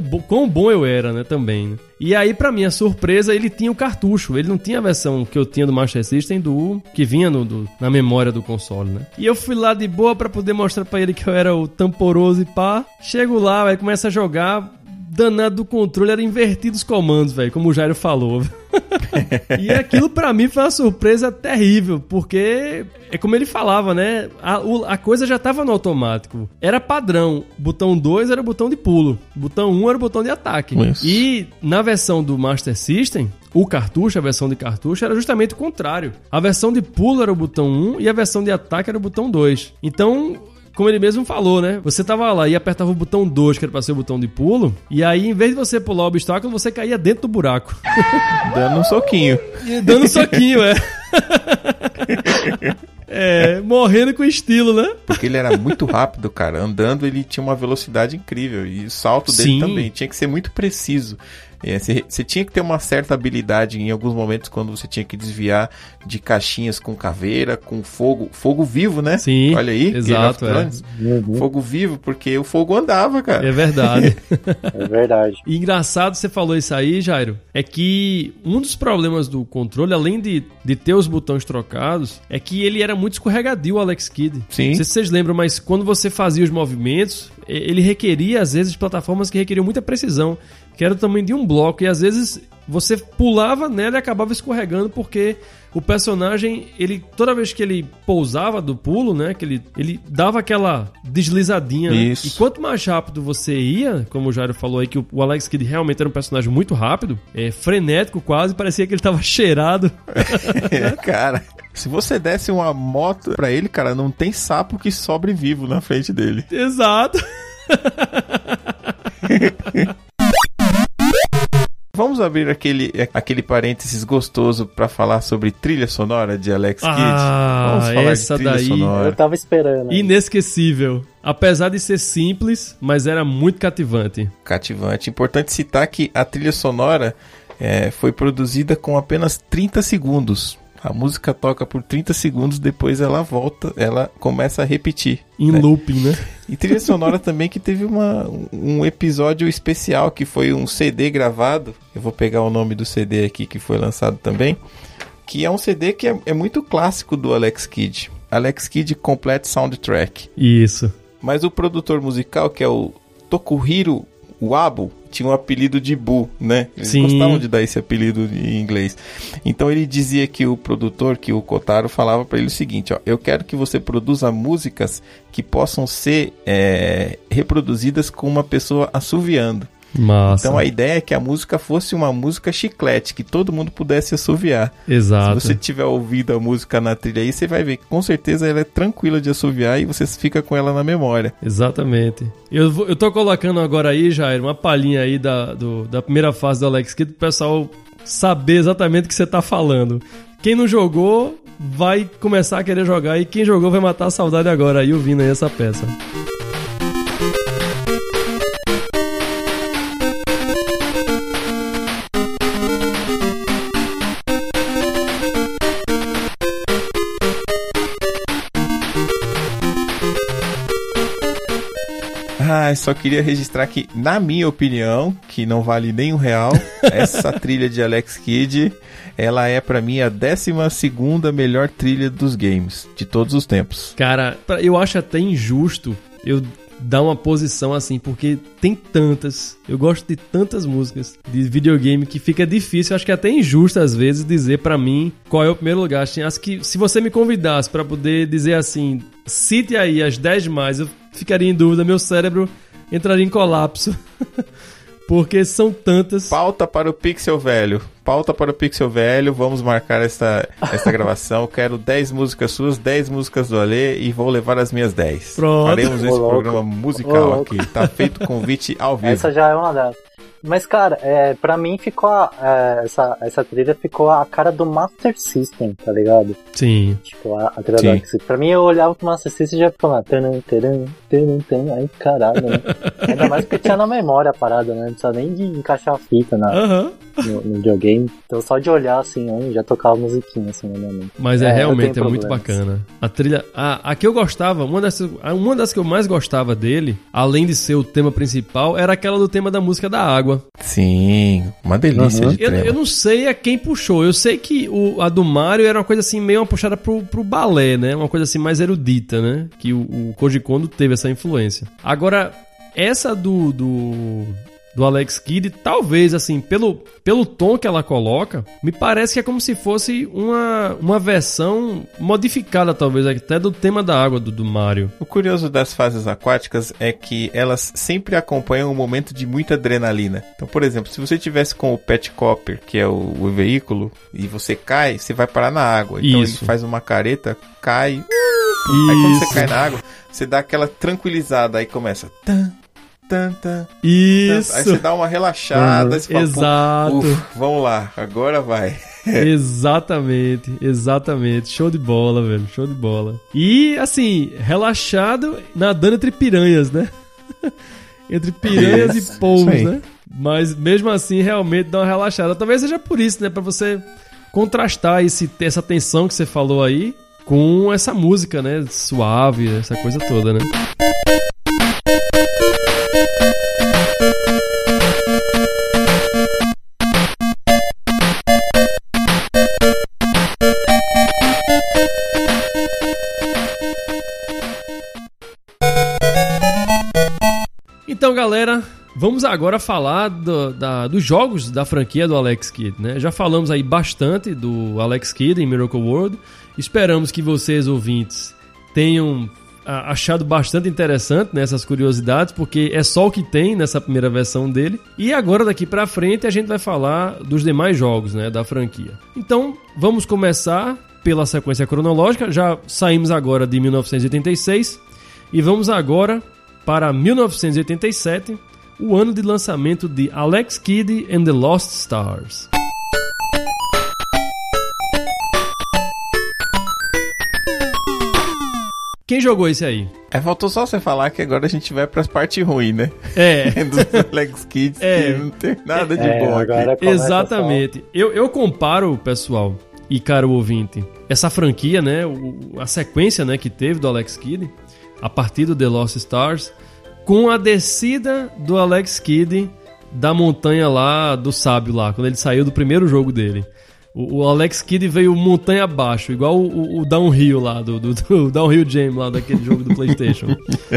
bo- quão bom eu era, né, também, né? E aí, pra minha surpresa, ele tinha o cartucho, ele não tinha a versão que eu tinha do Master System do que vinha no, do- na memória do console, né? E eu fui lá de boa pra poder mostrar pra ele que eu era o tamporoso e pá. Chego lá, aí começa a jogar, danado do controle, era invertido os comandos, velho, como o Jairo falou. e aquilo pra mim foi uma surpresa terrível, porque é como ele falava, né? A, o- a coisa já tava no automático. Era padrão. Botão 2 era o botão de pulo, botão 1 um era o botão de ataque. Isso. E na versão do Master System, o cartucho, a versão de cartucho, era justamente o contrário. A versão de pulo era o botão 1 e a versão de ataque era o botão 2. Então, como ele mesmo falou, né? Você tava lá e apertava o botão 2, que era pra ser o botão de pulo, e aí, em vez de você pular o obstáculo, você caía dentro do buraco. Dando um soquinho. Dando um soquinho, é. É, morrendo com estilo, né? Porque ele era muito rápido, cara. Andando, ele tinha uma velocidade incrível. E o salto dele Sim. também tinha que ser muito preciso. É, Você você tinha que ter uma certa habilidade em alguns momentos quando você tinha que desviar de caixinhas com caveira, com fogo, fogo vivo, né? Sim, Olha aí, exato, of Thrones. Fogo vivo, porque o fogo andava, cara. É verdade. É verdade. E engraçado, você falou isso aí, Jairo, é que um dos problemas do controle, além de, de ter os botões trocados, é que ele era muito escorregadio, o Alex Kidd. Sim. Não sei se vocês lembram, mas quando você fazia os movimentos, ele requeria, às vezes, plataformas que requeriam muita precisão, que era do tamanho de um bloco, e às vezes você pulava nela e acabava escorregando porque o personagem, ele toda vez que ele pousava do pulo, né, que ele, ele dava aquela deslizadinha, né? E quanto mais rápido você ia, como o Jairo falou aí que o Alex Kidd realmente era um personagem muito rápido, é frenético quase, parecia que ele tava cheirado. É, cara. Se você desse uma moto pra ele, cara, não tem sapo que sobrevivo na frente dele. Exato. Vamos abrir aquele, aquele parênteses gostoso pra falar sobre trilha sonora de Alex Kidd. Ah, Vamos falar essa de trilha daí- sonora. Eu tava esperando. Inesquecível. Apesar de ser simples, mas era muito cativante. cativante. Importante citar que a trilha sonora é, foi produzida com apenas 30 segundos. A música toca por 30 segundos, depois ela volta, ela começa a repetir. Em né? looping, né? E trilha sonora também que teve uma, um episódio especial, que foi um CD gravado. Eu vou pegar o nome do CD aqui que foi lançado também. Que é um CD que é, é muito clássico do Alex Kidd. Alex Kidd Complete Soundtrack. Isso. Mas o produtor musical, que é o Tokuhiro Wabo, tinha um apelido de Bu, né? Eles Sim. gostavam de dar esse apelido em inglês. Então ele dizia que o produtor, que o Kotaro, falava pra ele o seguinte: ó, eu quero que você produza músicas que possam ser é, reproduzidas com uma pessoa assoviando. Massa. Então a ideia é que a música fosse uma música chiclete, que todo mundo pudesse assoviar. Exato. Se você tiver ouvido a música na trilha aí, você vai ver que com certeza ela é tranquila de assoviar e você fica com ela na memória. Exatamente. Eu, vou- eu tô colocando agora aí, Jair, uma palhinha aí da, do- da primeira fase do Alex Kidd pro pessoal saber exatamente o que você tá falando. Quem não jogou vai começar a querer jogar e quem jogou vai matar a saudade agora aí ouvindo aí essa peça. Ah, só queria registrar que, na minha opinião, que não vale nem um real, essa trilha de Alex Kidd, ela é pra mim a 12 segunda melhor trilha dos games, de todos os tempos. Cara, eu acho até injusto eu dar uma posição assim, porque tem tantas, eu gosto de tantas músicas de videogame que fica difícil, acho que até injusto às vezes dizer pra mim qual é o primeiro lugar. Assim, acho que se você me convidasse pra poder dizer assim, cite aí as 10 mais, eu ficaria em dúvida, meu cérebro entraria em colapso. porque são tantas. Pauta para o Pixel Velho. Pauta para o Pixel Velho. Vamos marcar esta, esta gravação. Quero 10 músicas suas, 10 músicas do Alê e vou levar as minhas 10. Pronto. Faremos esse programa musical aqui. Tá feito o convite ao vivo. Essa já é uma delas. Mas, cara, é, pra mim ficou. a- é, essa, essa trilha ficou a cara do Master System, tá ligado? Sim. Tipo, a, a trilha Sim. Axie. Pra mim, eu olhava pro Master System e já ficava. Taran, taran, taran, taran. Aí, caralho, né? Ainda mais porque tinha na memória a parada, né? Não precisa nem de encaixar a fita na, no, no videogame. Então, só de olhar assim, já tocava musiquinha assim. Mas é, É, realmente é tenho muito problemas. bacana. A trilha. A, a que eu gostava, uma das, a- uma das que eu mais gostava dele, além de ser o tema principal, era aquela do tema da música da água. Sim, uma delícia Uhum. de Eu, eu não sei a quem puxou. Eu sei que o, a do Mario era uma coisa assim, meio uma puxada pro, pro balé, né? Uma coisa assim mais erudita, né? Que o, o Koji Kondo teve essa influência. Agora, essa do. do do Alex Kidd, talvez, assim, pelo, pelo tom que ela coloca, me parece que é como se fosse uma, uma versão modificada, talvez, até do tema da água do, do Mario. O curioso das fases aquáticas é que elas sempre acompanham um momento de muita adrenalina. Então, por exemplo, se você tivesse com o Pet Copper, que é o, o veículo, e você cai, você vai parar na água. Então Isso. ele faz uma careta, cai. Aí quando você Isso. cai na água, você dá aquela tranquilizada, aí começa. Tan, tan, tan, tan. Isso! Aí você dá uma relaxada, Uhum. fala, "Pô, Exato. uf, vamos lá, agora vai. Exatamente, exatamente. Show de bola, velho. Show de bola. E, assim, relaxado nadando entre piranhas, né? entre piranhas e polvos, aí. né? Mas mesmo assim, realmente dá uma relaxada. Talvez seja por isso, né? Pra você contrastar esse, essa tensão que você falou aí com essa música, né? Suave, essa coisa toda, né? Galera, vamos agora falar do- da- dos jogos da franquia do Alex Kidd, né? Já falamos aí bastante do Alex Kidd em Miracle World. Esperamos que vocês, ouvintes, tenham ah, achado bastante interessante nessas curiosidades, porque é só o que tem nessa primeira versão dele. E agora, daqui pra frente, a gente vai falar dos demais jogos, né, da franquia. Então, vamos começar pela sequência cronológica. Já saímos agora de 1986 e vamos agora para 1987, o ano de lançamento de Alex Kidd and the Lost Stars. Quem jogou esse aí? É, faltou só você falar que agora a gente vai pras partes ruins, né? É, Dos Alex Kids, É. que não tem nada de É, bom agora aqui. começa exatamente. Eu, eu comparo, pessoal, e caro ouvinte, essa franquia, né, o- a sequência, né, que teve do Alex Kidd, a partir do The Lost Stars, com a descida do Alex Kidd da montanha lá do sábio lá, quando ele saiu do primeiro jogo dele. O, o Alex Kidd veio montanha abaixo, igual o, o- o Downhill lá, do, do, do Downhill Jam lá daquele jogo do Playstation.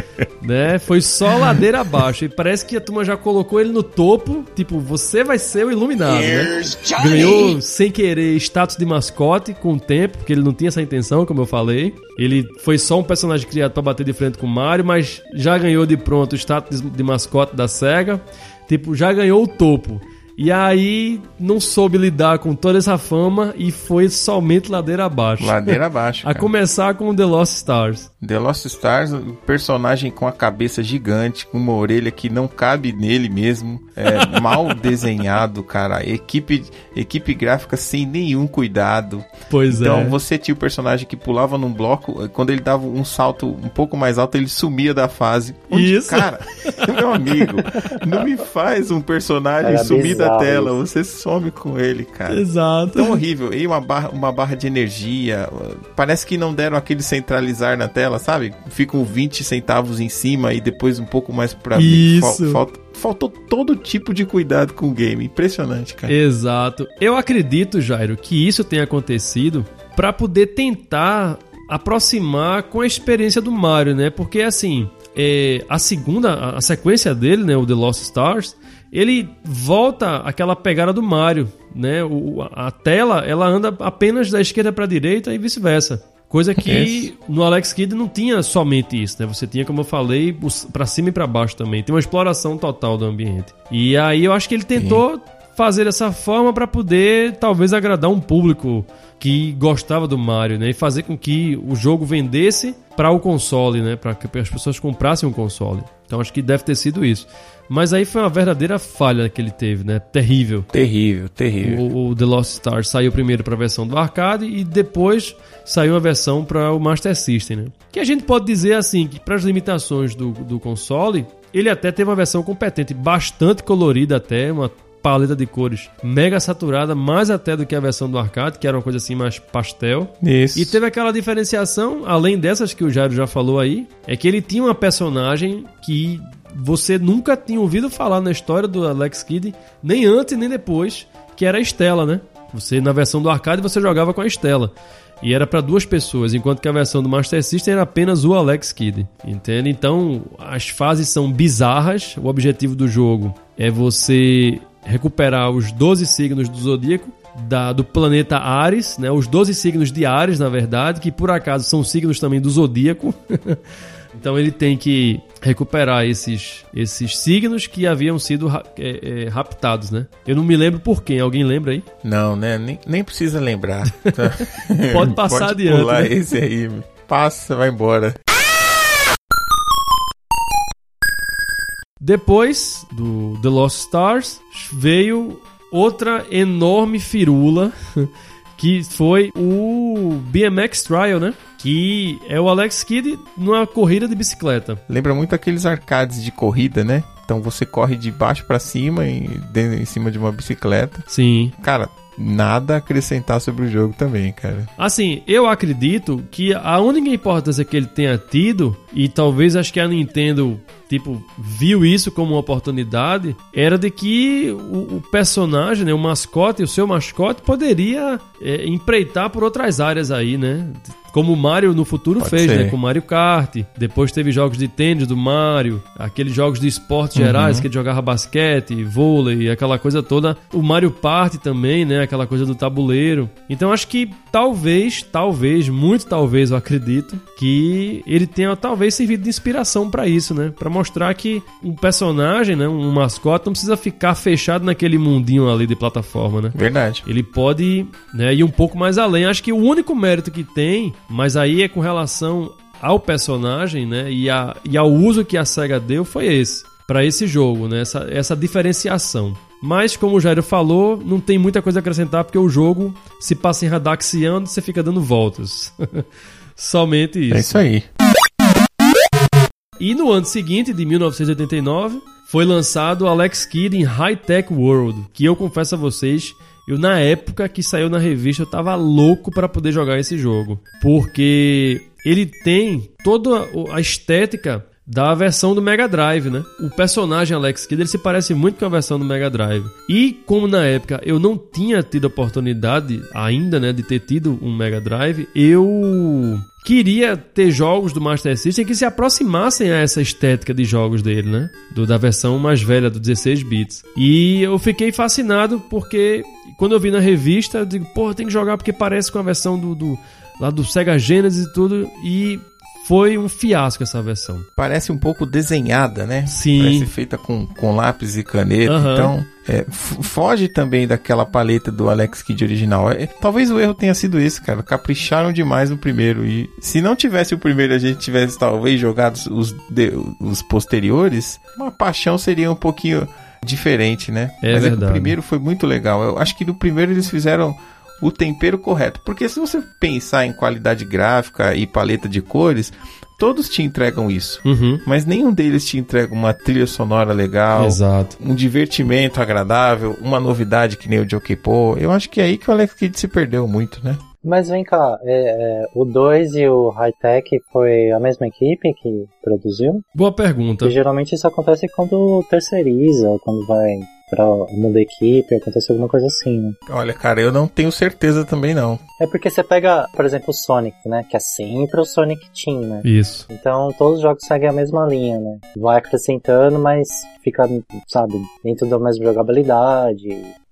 né? Foi só ladeira abaixo. E parece que a turma já colocou ele no topo. Tipo, você vai ser o iluminado, né? Ganhou sem querer status de mascote com o tempo, porque ele não tinha essa intenção, como eu falei. Ele foi só um personagem criado pra bater de frente com o Mario, mas já ganhou de pronto o status de mascote da SEGA. Tipo, já ganhou o topo. E aí não soube lidar com toda essa fama e foi somente ladeira abaixo. Ladeira abaixo. A começar com The Lost Stars. The Lost Stars, um personagem com a cabeça gigante, com uma orelha que não cabe nele mesmo, é, mal desenhado, cara. Equipe, equipe gráfica sem nenhum cuidado. Pois Então é. você tinha o personagem que pulava num bloco, eh, quando ele dava um salto um pouco mais alto, ele sumia da fase. Onde, Isso. Cara, meu amigo, não me faz um personagem Era sumir da bizarro tela, isso. você some com ele, cara. Exato. Tão horrível. E uma barra, uma barra de energia. Parece que não deram aquele centralizar na tela, sabe? Ficam 20 centavos em cima e depois um pouco mais pra Isso. falta- faltou todo tipo de cuidado com o game. Impressionante, cara. Exato. Eu acredito, Jairo, que isso tenha acontecido pra poder tentar aproximar com a experiência do Mario, né? Porque assim, é, a segunda, a sequência dele, né, o The Lost Stars, ele volta aquela pegada do Mario, né? O, a a tela ela anda apenas da esquerda para direita e vice-versa. Coisa que no Alex Kidd não tinha somente isso, né? Você tinha, como eu falei, pra cima e pra baixo também. Tem uma exploração total do ambiente. E aí eu acho que ele tentou fazer dessa forma pra poder talvez agradar um público que gostava do Mario, né? E fazer com que o jogo vendesse para o console, né? Para que as pessoas comprassem um console. Então acho que deve ter sido isso. Mas aí foi uma verdadeira falha que ele teve, né? Terrível. Terrível, terrível. O, o The Lost Stars saiu primeiro para a versão do arcade e depois saiu a versão para o Master System, né? Que a gente pode dizer assim que para as limitações do, do console, ele até teve uma versão competente, bastante colorida até, uma paleta de cores mega saturada, mais até do que a versão do arcade, que era uma coisa assim mais pastel. Isso. E teve aquela diferenciação, além dessas que o Jairo já falou aí, é que ele tinha uma personagem que você nunca tinha ouvido falar na história do Alex Kidd, nem antes nem depois, que era a Estela, né? Você na versão do arcade você jogava com a Estela. E era para duas pessoas, enquanto que a versão do Master System era apenas o Alex Kidd. Entende? Então, as fases são bizarras. O objetivo do jogo é você recuperar os 12 signos do zodíaco da- do planeta Ares, né? Os 12 signos de Ares, na verdade, que por acaso são signos também do zodíaco. então ele tem que recuperar esses, esses signos que haviam sido é, é, raptados, né? Eu não me lembro por quem. Alguém lembra aí? Não, né? Nem, nem precisa lembrar. tá? Pode passar Pode adiante, pular né? esse aí. Passa, vai embora. Depois do The Lost Stars veio outra enorme firula que foi o BMX Trial, né? Que é o Alex Kidd numa corrida de bicicleta. Lembra muito aqueles arcades de corrida, né? Então você corre de baixo pra cima e de- em cima de uma bicicleta. Sim. Cara, nada a acrescentar sobre o jogo também, cara. Assim, eu acredito que a única importância que ele tenha tido, e talvez acho que a Nintendo, tipo, viu isso como uma oportunidade, era de que o, o personagem, né, o mascote, o seu mascote, poderia é, empreitar por outras áreas aí, né? Como o Mario no futuro Pode fez, ser. né? Com Mario Kart. Depois teve jogos de tênis do Mario, aqueles jogos de esportes Uhum. gerais que ele jogava basquete, vôlei, aquela coisa toda. O Mario Party também, né? Aquela coisa do tabuleiro. Então acho que talvez, talvez, muito talvez, eu acredito, que ele tenha talvez servido de inspiração pra isso, né? Pra mostrar que um personagem, né? Um mascote não precisa ficar fechado naquele mundinho ali de plataforma, né? Verdade. Ele pode né, ir um pouco mais além. Acho que o único mérito que tem, mas aí é com relação ao personagem, né? E, a, e ao uso que a SEGA deu foi esse. Pra esse jogo, né? Essa, essa diferenciação. Mas, como o Jairo falou, não tem muita coisa a acrescentar porque o jogo se passa em Radaxian e você fica dando voltas. Somente isso. É isso aí. E no ano seguinte, de 1989, foi lançado Alex Kidd em High Tech World, que eu confesso a vocês, eu na época que saiu na revista eu tava louco para poder jogar esse jogo, porque ele tem toda a estética da versão do Mega Drive, né? O personagem Alex Kidd ele se parece muito com a versão do Mega Drive. E como na época eu não tinha tido a oportunidade ainda, né, de ter tido um Mega Drive, eu queria ter jogos do Master System que se aproximassem a essa estética de jogos dele, né? Do, da versão mais velha, do 16 bits. E eu fiquei fascinado porque quando eu vi na revista, eu digo, porra, tem que jogar porque parece com a versão do, do lá do Sega Genesis e tudo. E foi um fiasco essa versão. Parece um pouco desenhada, né? Sim. Parece feita com, com lápis e caneta. Aham. Então, é, foge também daquela paleta do Alex Kidd original. É, talvez o erro tenha sido esse, cara. Capricharam demais no primeiro. E se não tivesse o primeiro, a gente tivesse talvez jogado os, de- os posteriores, uma paixão seria um pouquinho diferente, né? É Mas verdade. o primeiro foi muito legal. Eu acho que no primeiro eles fizeram o tempero correto. Porque se você pensar em qualidade gráfica e paleta de cores, todos te entregam isso. Uhum. Mas nenhum deles te entrega uma trilha sonora legal, Exato. um divertimento agradável, uma novidade que nem o Jockey Pô. Eu acho que é aí que o Alex Kidd se perdeu muito, né? Mas vem cá, é, é, o 2 e o High Tech foi a mesma equipe que produziu? Boa pergunta. Porque geralmente isso acontece quando terceiriza, ou quando vai pra muda a equipe, acontece alguma coisa assim, né? Olha, cara, eu não tenho certeza também não. É porque você pega, por exemplo, o Sonic, né? Que é sempre o Sonic Team, né? Isso. Então todos os jogos seguem a mesma linha, né? Vai acrescentando, mas fica, sabe, dentro da mesma jogabilidade.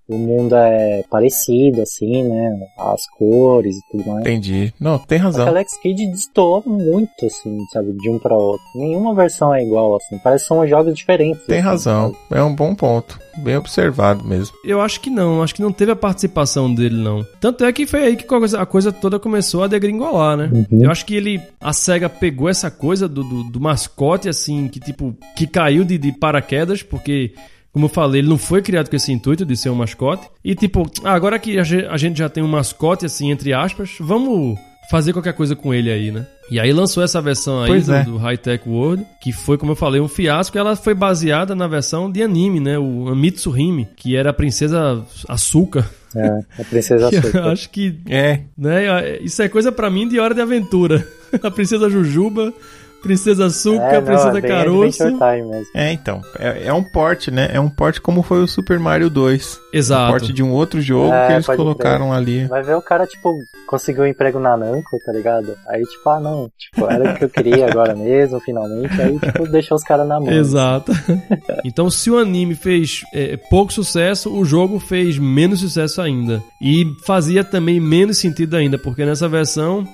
O mundo é parecido, assim, né? As cores e tudo mais. Entendi. Não, tem razão. Alex Kidd destoou muito, assim, sabe, de um pra outro. Nenhuma versão é igual, assim. Parece que são jogos diferentes. Tem assim, razão. sabe? É um bom ponto. Bem observado mesmo. Eu acho que não, acho que não teve a participação dele, não. Tanto é que foi aí que a coisa, a coisa toda começou a degringolar, né? Uhum. Eu acho que ele. A SEGA pegou essa coisa do, do, do mascote, assim, que tipo. que caiu de, de paraquedas, porque. Como eu falei, ele não foi criado com esse intuito de ser um mascote. E tipo, ah, agora que a ge- a gente já tem um mascote, assim, entre aspas, vamos fazer qualquer coisa com ele aí, né? E aí lançou essa versão aí do, é. do High Tech World, que foi, como eu falei, um fiasco. Ela foi baseada na versão de anime, né? O Mitsuhime, que era a princesa Açúcar. É, a Princesa Açúcar. acho que, É, né? Isso é coisa pra mim de hora de aventura. A princesa Jujuba, princesa Açúcar, É, não, princesa é Caroço. Adventure Time mesmo. é então. É, é um port, né? É um port como foi o Super Mario 2. Um Exato. port de um outro jogo É, que eles colocaram ali. Vai ver o cara, tipo, conseguiu um emprego na Namco, tá ligado? Aí, tipo, ah, não, tipo, era o que eu queria agora mesmo, finalmente. Aí, tipo, deixou os caras na mão. Exato. então, se o anime fez é, pouco sucesso, o jogo fez menos sucesso ainda. E fazia também menos sentido ainda, porque nessa versão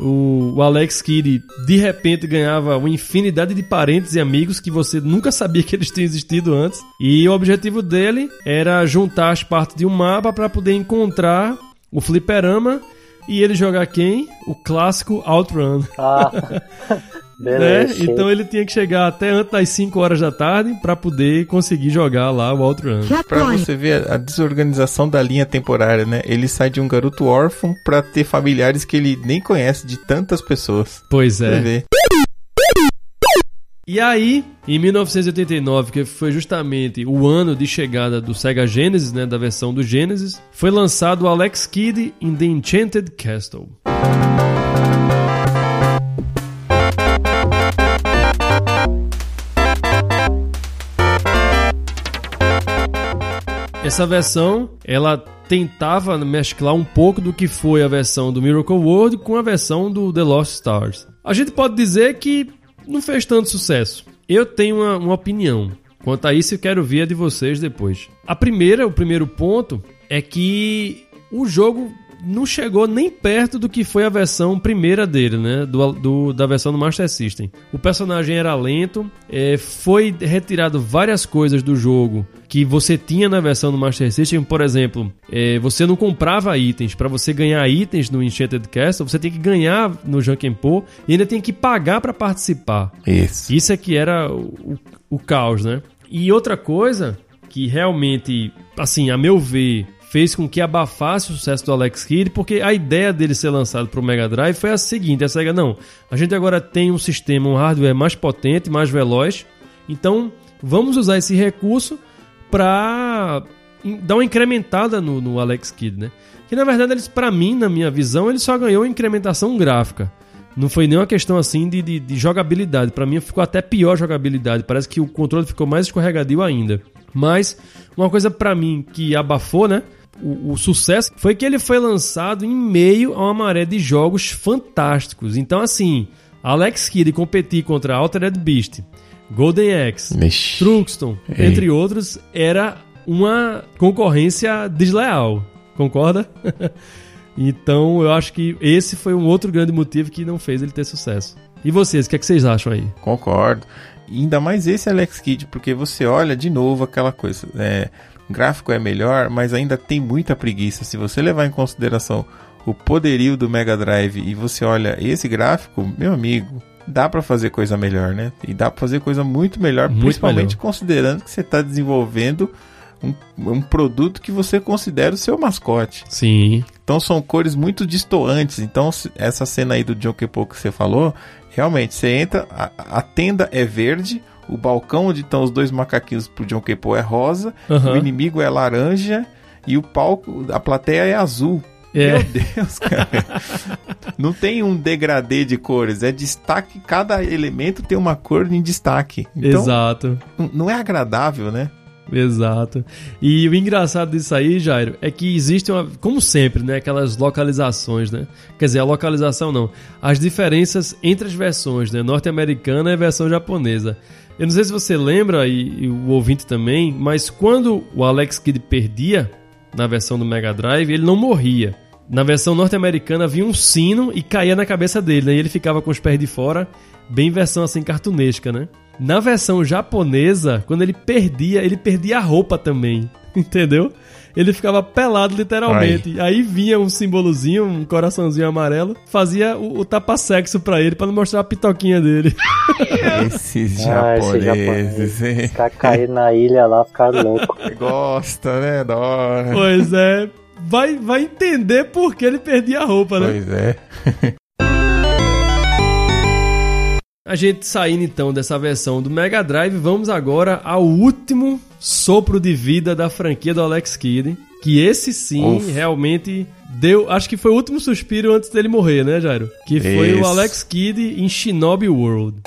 o, o Alex Kidd de repente ganhava uma infinidade de parentes e amigos que você nunca sabia que eles tinham existido antes. E o objetivo dele era juntar as partes de um mapa para poder encontrar o fliperama e ele jogar quem? O clássico Outrun. Ah? beleza. cheio. Então ele tinha que chegar até antes das 5 horas da tarde pra poder conseguir jogar lá o Outrun. Pra você ver a desorganização da linha temporária, né? Ele sai de um garoto órfão pra ter familiares que ele nem conhece de tantas pessoas. Pois Você é. vê. E aí, em 1989, que foi justamente o ano de chegada do Sega Genesis, né, da versão do Genesis, foi lançado o Alex Kidd in the Enchanted Castle. Essa versão, ela tentava mesclar um pouco do que foi a versão do Miracle World com a versão do The Lost Stars. A gente pode dizer que não fez tanto sucesso. Eu tenho uma, uma opinião. Quanto a isso, eu quero ver a de vocês depois. A primeira, o primeiro ponto, é que o jogo não chegou nem perto do que foi a versão primeira dele, né? Do, do- da versão do Master System. O personagem era lento, é, foi retirado várias coisas do jogo que você tinha na versão do Master System. Por exemplo, é, você não comprava itens. Para você ganhar itens no Enchanted Castle, você tem que ganhar no Junkin Po e ainda tem que pagar para participar. Isso. Isso é que era o, o, o caos, né? E outra coisa que realmente, assim, a meu ver, fez com que abafasse o sucesso do Alex Kidd, porque a ideia dele ser lançado para o Mega Drive foi a seguinte: a SEGA, não, a gente agora tem um sistema, um hardware mais potente, mais veloz, então vamos usar esse recurso para dar uma incrementada no, no Alex Kidd, né? Que na verdade, eles, para mim, na minha visão, ele só ganhou incrementação gráfica. Não foi nem uma questão assim de, de, de jogabilidade. Pra mim ficou até pior jogabilidade. Parece que o controle ficou mais escorregadio ainda. Mas uma coisa pra mim que abafou, né? O, o sucesso foi que ele foi lançado em meio a uma maré de jogos fantásticos. Então, assim, Alex Kidd competir contra Altered Beast, Golden Axe, Ixi. Truxton, Ei. entre outros, era uma concorrência desleal. Concorda? então eu acho que esse foi um outro grande motivo que não fez ele ter sucesso. E vocês, o que, é que vocês acham aí? Concordo. Ainda mais esse Alex Kidd, porque você olha de novo aquela coisa. É, gráfico é melhor, mas ainda tem muita preguiça. Se você levar em consideração o poderio do Mega Drive e você olha esse gráfico, meu amigo, dá pra fazer coisa melhor, né? E dá pra fazer coisa muito melhor, Muito principalmente melhor. considerando que você tá desenvolvendo um, um produto que você considera o seu mascote. Sim. Então são cores muito distoantes. Então essa cena aí do Junkie Po que você falou, realmente você entra, a, a tenda é verde, o balcão onde estão os dois macaquinhos pro Junkie Po é rosa, Aham. o inimigo é laranja e o palco, a plateia é azul. É. Meu Deus, cara. Não tem um degradê de cores, é destaque, cada elemento tem uma cor em destaque. Então, Exato. não é agradável, né? Exato. E o engraçado disso aí, Jairo, é que existe uma, como sempre, né, aquelas localizações, né? Quer dizer, a localização não, as diferenças entre as versões, né, norte-americana e a versão japonesa. Eu não sei se você lembra e, e o ouvinte também, mas quando o Alex Kidd perdia na versão do Mega Drive, ele não morria. Na versão norte-americana vinha um sino e caía na cabeça dele, né? E ele ficava com os pés de fora, bem versão assim cartunesca, né? Na versão japonesa, quando ele perdia, ele perdia a roupa também, entendeu? Ele ficava pelado literalmente. Aí vinha um símbolozinho, um coraçãozinho amarelo, fazia o, o tapa-sexo pra ele, pra não mostrar a pitoquinha dele. Esses Ah, esse japoneses, hein? Ficar cair na ilha lá, ficar louco. Gosta, né? Da hora. pois é. Vai, vai entender por que ele perdia a roupa, né? Pois é. A gente saindo então dessa versão do Mega Drive, vamos agora ao último sopro de vida da franquia do Alex Kidd. Que esse sim Uf. realmente deu. Acho que foi o último suspiro antes dele morrer, né, Jairo? Que foi o Isso. Alex Kidd em Shinobi World.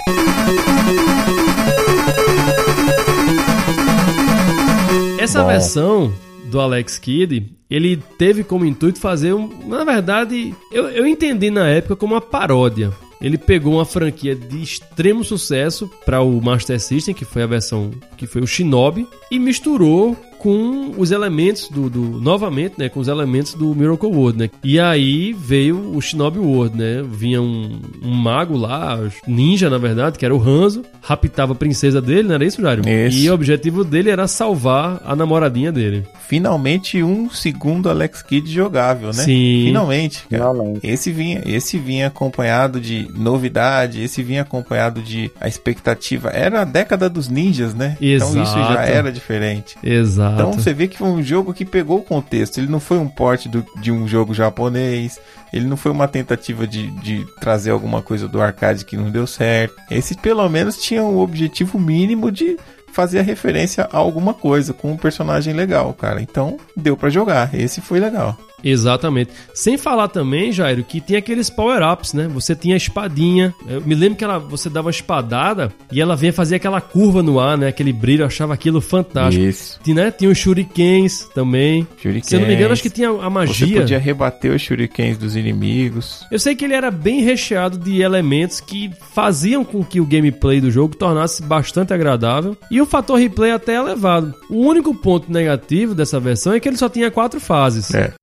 Essa Bom. versão do Alex Kidd, ele teve como intuito fazer um. Na verdade, eu, eu entendi na época como uma paródia. Ele pegou uma franquia de extremo sucesso para o Master System, que foi a versão que foi o Shinobi, e misturou com os elementos do, do- novamente, né, com os elementos do Miracle World, né? E aí veio o Shinobi World, né? Vinha um, um mago lá, ninja na verdade, que era o Hanzo, raptava a princesa dele, não era isso, Jairo? Isso. E o objetivo dele era salvar a namoradinha dele. Finalmente um segundo Alex Kidd jogável, né? Sim. Finalmente, cara. Finalmente. Esse vinha, esse vinha acompanhado de novidade, esse vinha acompanhado de a expectativa. Era a década dos ninjas, né? Então isso já Exato. era diferente. Exato. Então você vê que foi um jogo que pegou o contexto. Ele não foi um porte do- de um jogo japonês. Ele não foi uma tentativa de, de trazer alguma coisa do arcade que não deu certo. Esse pelo menos tinha o objetivo mínimo de fazer a referência a alguma coisa com um personagem legal, cara. Então deu pra jogar. Esse foi legal. Exatamente. Sem falar também, Jairo, que tem aqueles power-ups, né? Você tinha a espadinha. Eu me lembro que ela, você dava uma espadada e ela vinha fazer aquela curva no ar, né? Aquele brilho, eu achava aquilo fantástico. Isso. Tinha, né? tinha os shurikens também. Shurikens. Se eu não me engano, acho que tinha a Você magia. podia rebater os shurikens dos inimigos. Eu sei que ele era bem recheado de elementos que faziam com que o gameplay do jogo tornasse bastante agradável e o fator replay até elevado. O único ponto negativo dessa versão é que ele só tinha quatro fases. É.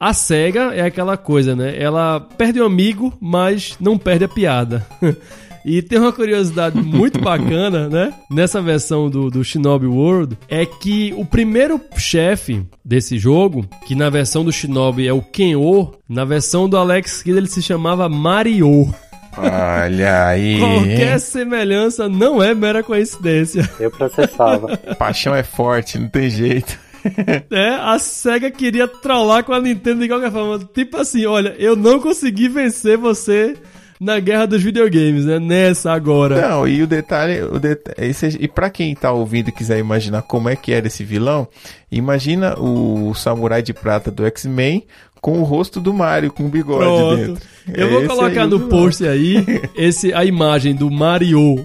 A SEGA é aquela coisa, né? Ela perde o amigo, mas não perde a piada. E tem uma curiosidade muito bacana, né? Nessa versão do, do Shinobi World, é que o primeiro chefe desse jogo, que na versão do Shinobi é o Ken-O, na versão do Alex Kidd ele se chamava Mario. Olha aí. Qualquer semelhança não é mera coincidência. Eu processava. Paixão é forte, não tem jeito. É, a SEGA queria trollar com a Nintendo de qualquer forma. Tipo assim, olha, eu não consegui vencer você na guerra dos videogames, né? Nessa agora. Não, e o detalhe, o deta- esse- e pra quem tá ouvindo e quiser imaginar como é que era esse vilão, imagina o samurai de prata do X-Men com o rosto do Mario com o bigode Pronto. dentro. Eu vou Esse colocar no vilão. post aí esse, a imagem do Mario.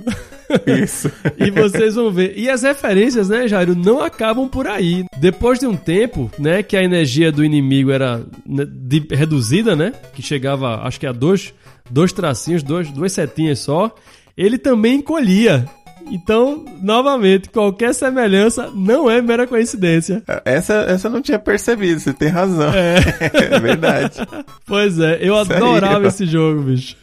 Isso. e vocês vão ver. E as referências, né, Jairo, não acabam por aí. Depois de um tempo, né, que a energia do inimigo era né, de- reduzida, né, que chegava, acho que a dois, dois tracinhos, dois, duas setinhas só, ele também encolhia. Então, novamente, qualquer semelhança não é mera coincidência. Essa, essa eu não tinha percebido, você tem razão. É, verdade. Pois é, eu Isso adorava esse jogo, bicho.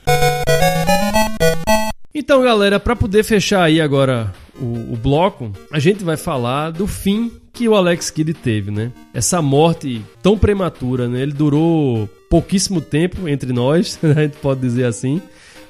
Então, galera, pra poder fechar aí agora o, o bloco, a gente vai falar do fim que o Alex Kidd teve, né? Essa morte tão prematura, né? Ele durou pouquíssimo tempo entre nós, a gente pode dizer assim.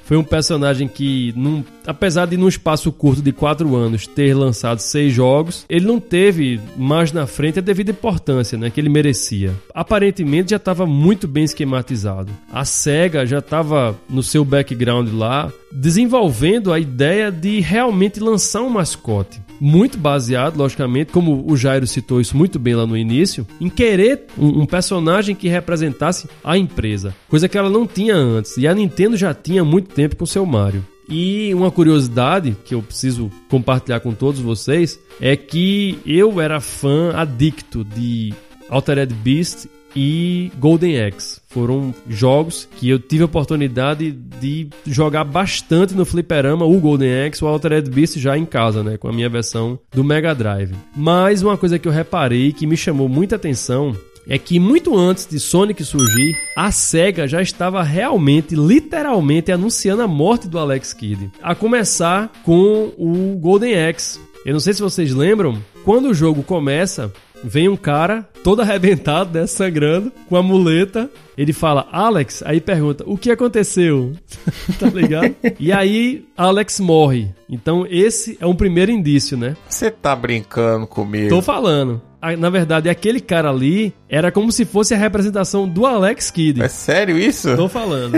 Foi um personagem que, num- apesar de num espaço curto de quatro anos ter lançado seis jogos, ele não teve mais na frente a devida importância né, que ele merecia. Aparentemente já estava muito bem esquematizado. A SEGA já estava no seu background lá, desenvolvendo a ideia de realmente lançar um mascote. Muito baseado, logicamente, como o Jairo citou isso muito bem lá no início, em querer um, um personagem que representasse a empresa, coisa que ela não tinha antes. E a Nintendo já tinha muito tempo com seu Mario. E uma curiosidade que eu preciso compartilhar com todos vocês é que eu era fã adicto de Altered Beast e Golden Axe. Foram jogos que eu tive a oportunidade de jogar bastante no fliperama, o Golden Axe, o Altered Beast já em casa, né, com a minha versão do Mega Drive. Mas uma coisa que eu reparei que me chamou muita atenção é que muito antes de Sonic surgir, a SEGA já estava realmente, literalmente anunciando a morte do Alex Kidd. A começar com o Golden Axe. Eu não sei se vocês lembram, quando o jogo começa, vem um cara todo arrebentado, né, sangrando, com a muleta. Ele fala, Alex, aí pergunta, o que aconteceu? tá ligado? E aí, Alex morre. Então, esse é um primeiro indício, né? Você tá brincando comigo? Tô falando. Na verdade, aquele cara ali era como se fosse a representação do Alex Kidd. É sério isso? Tô falando.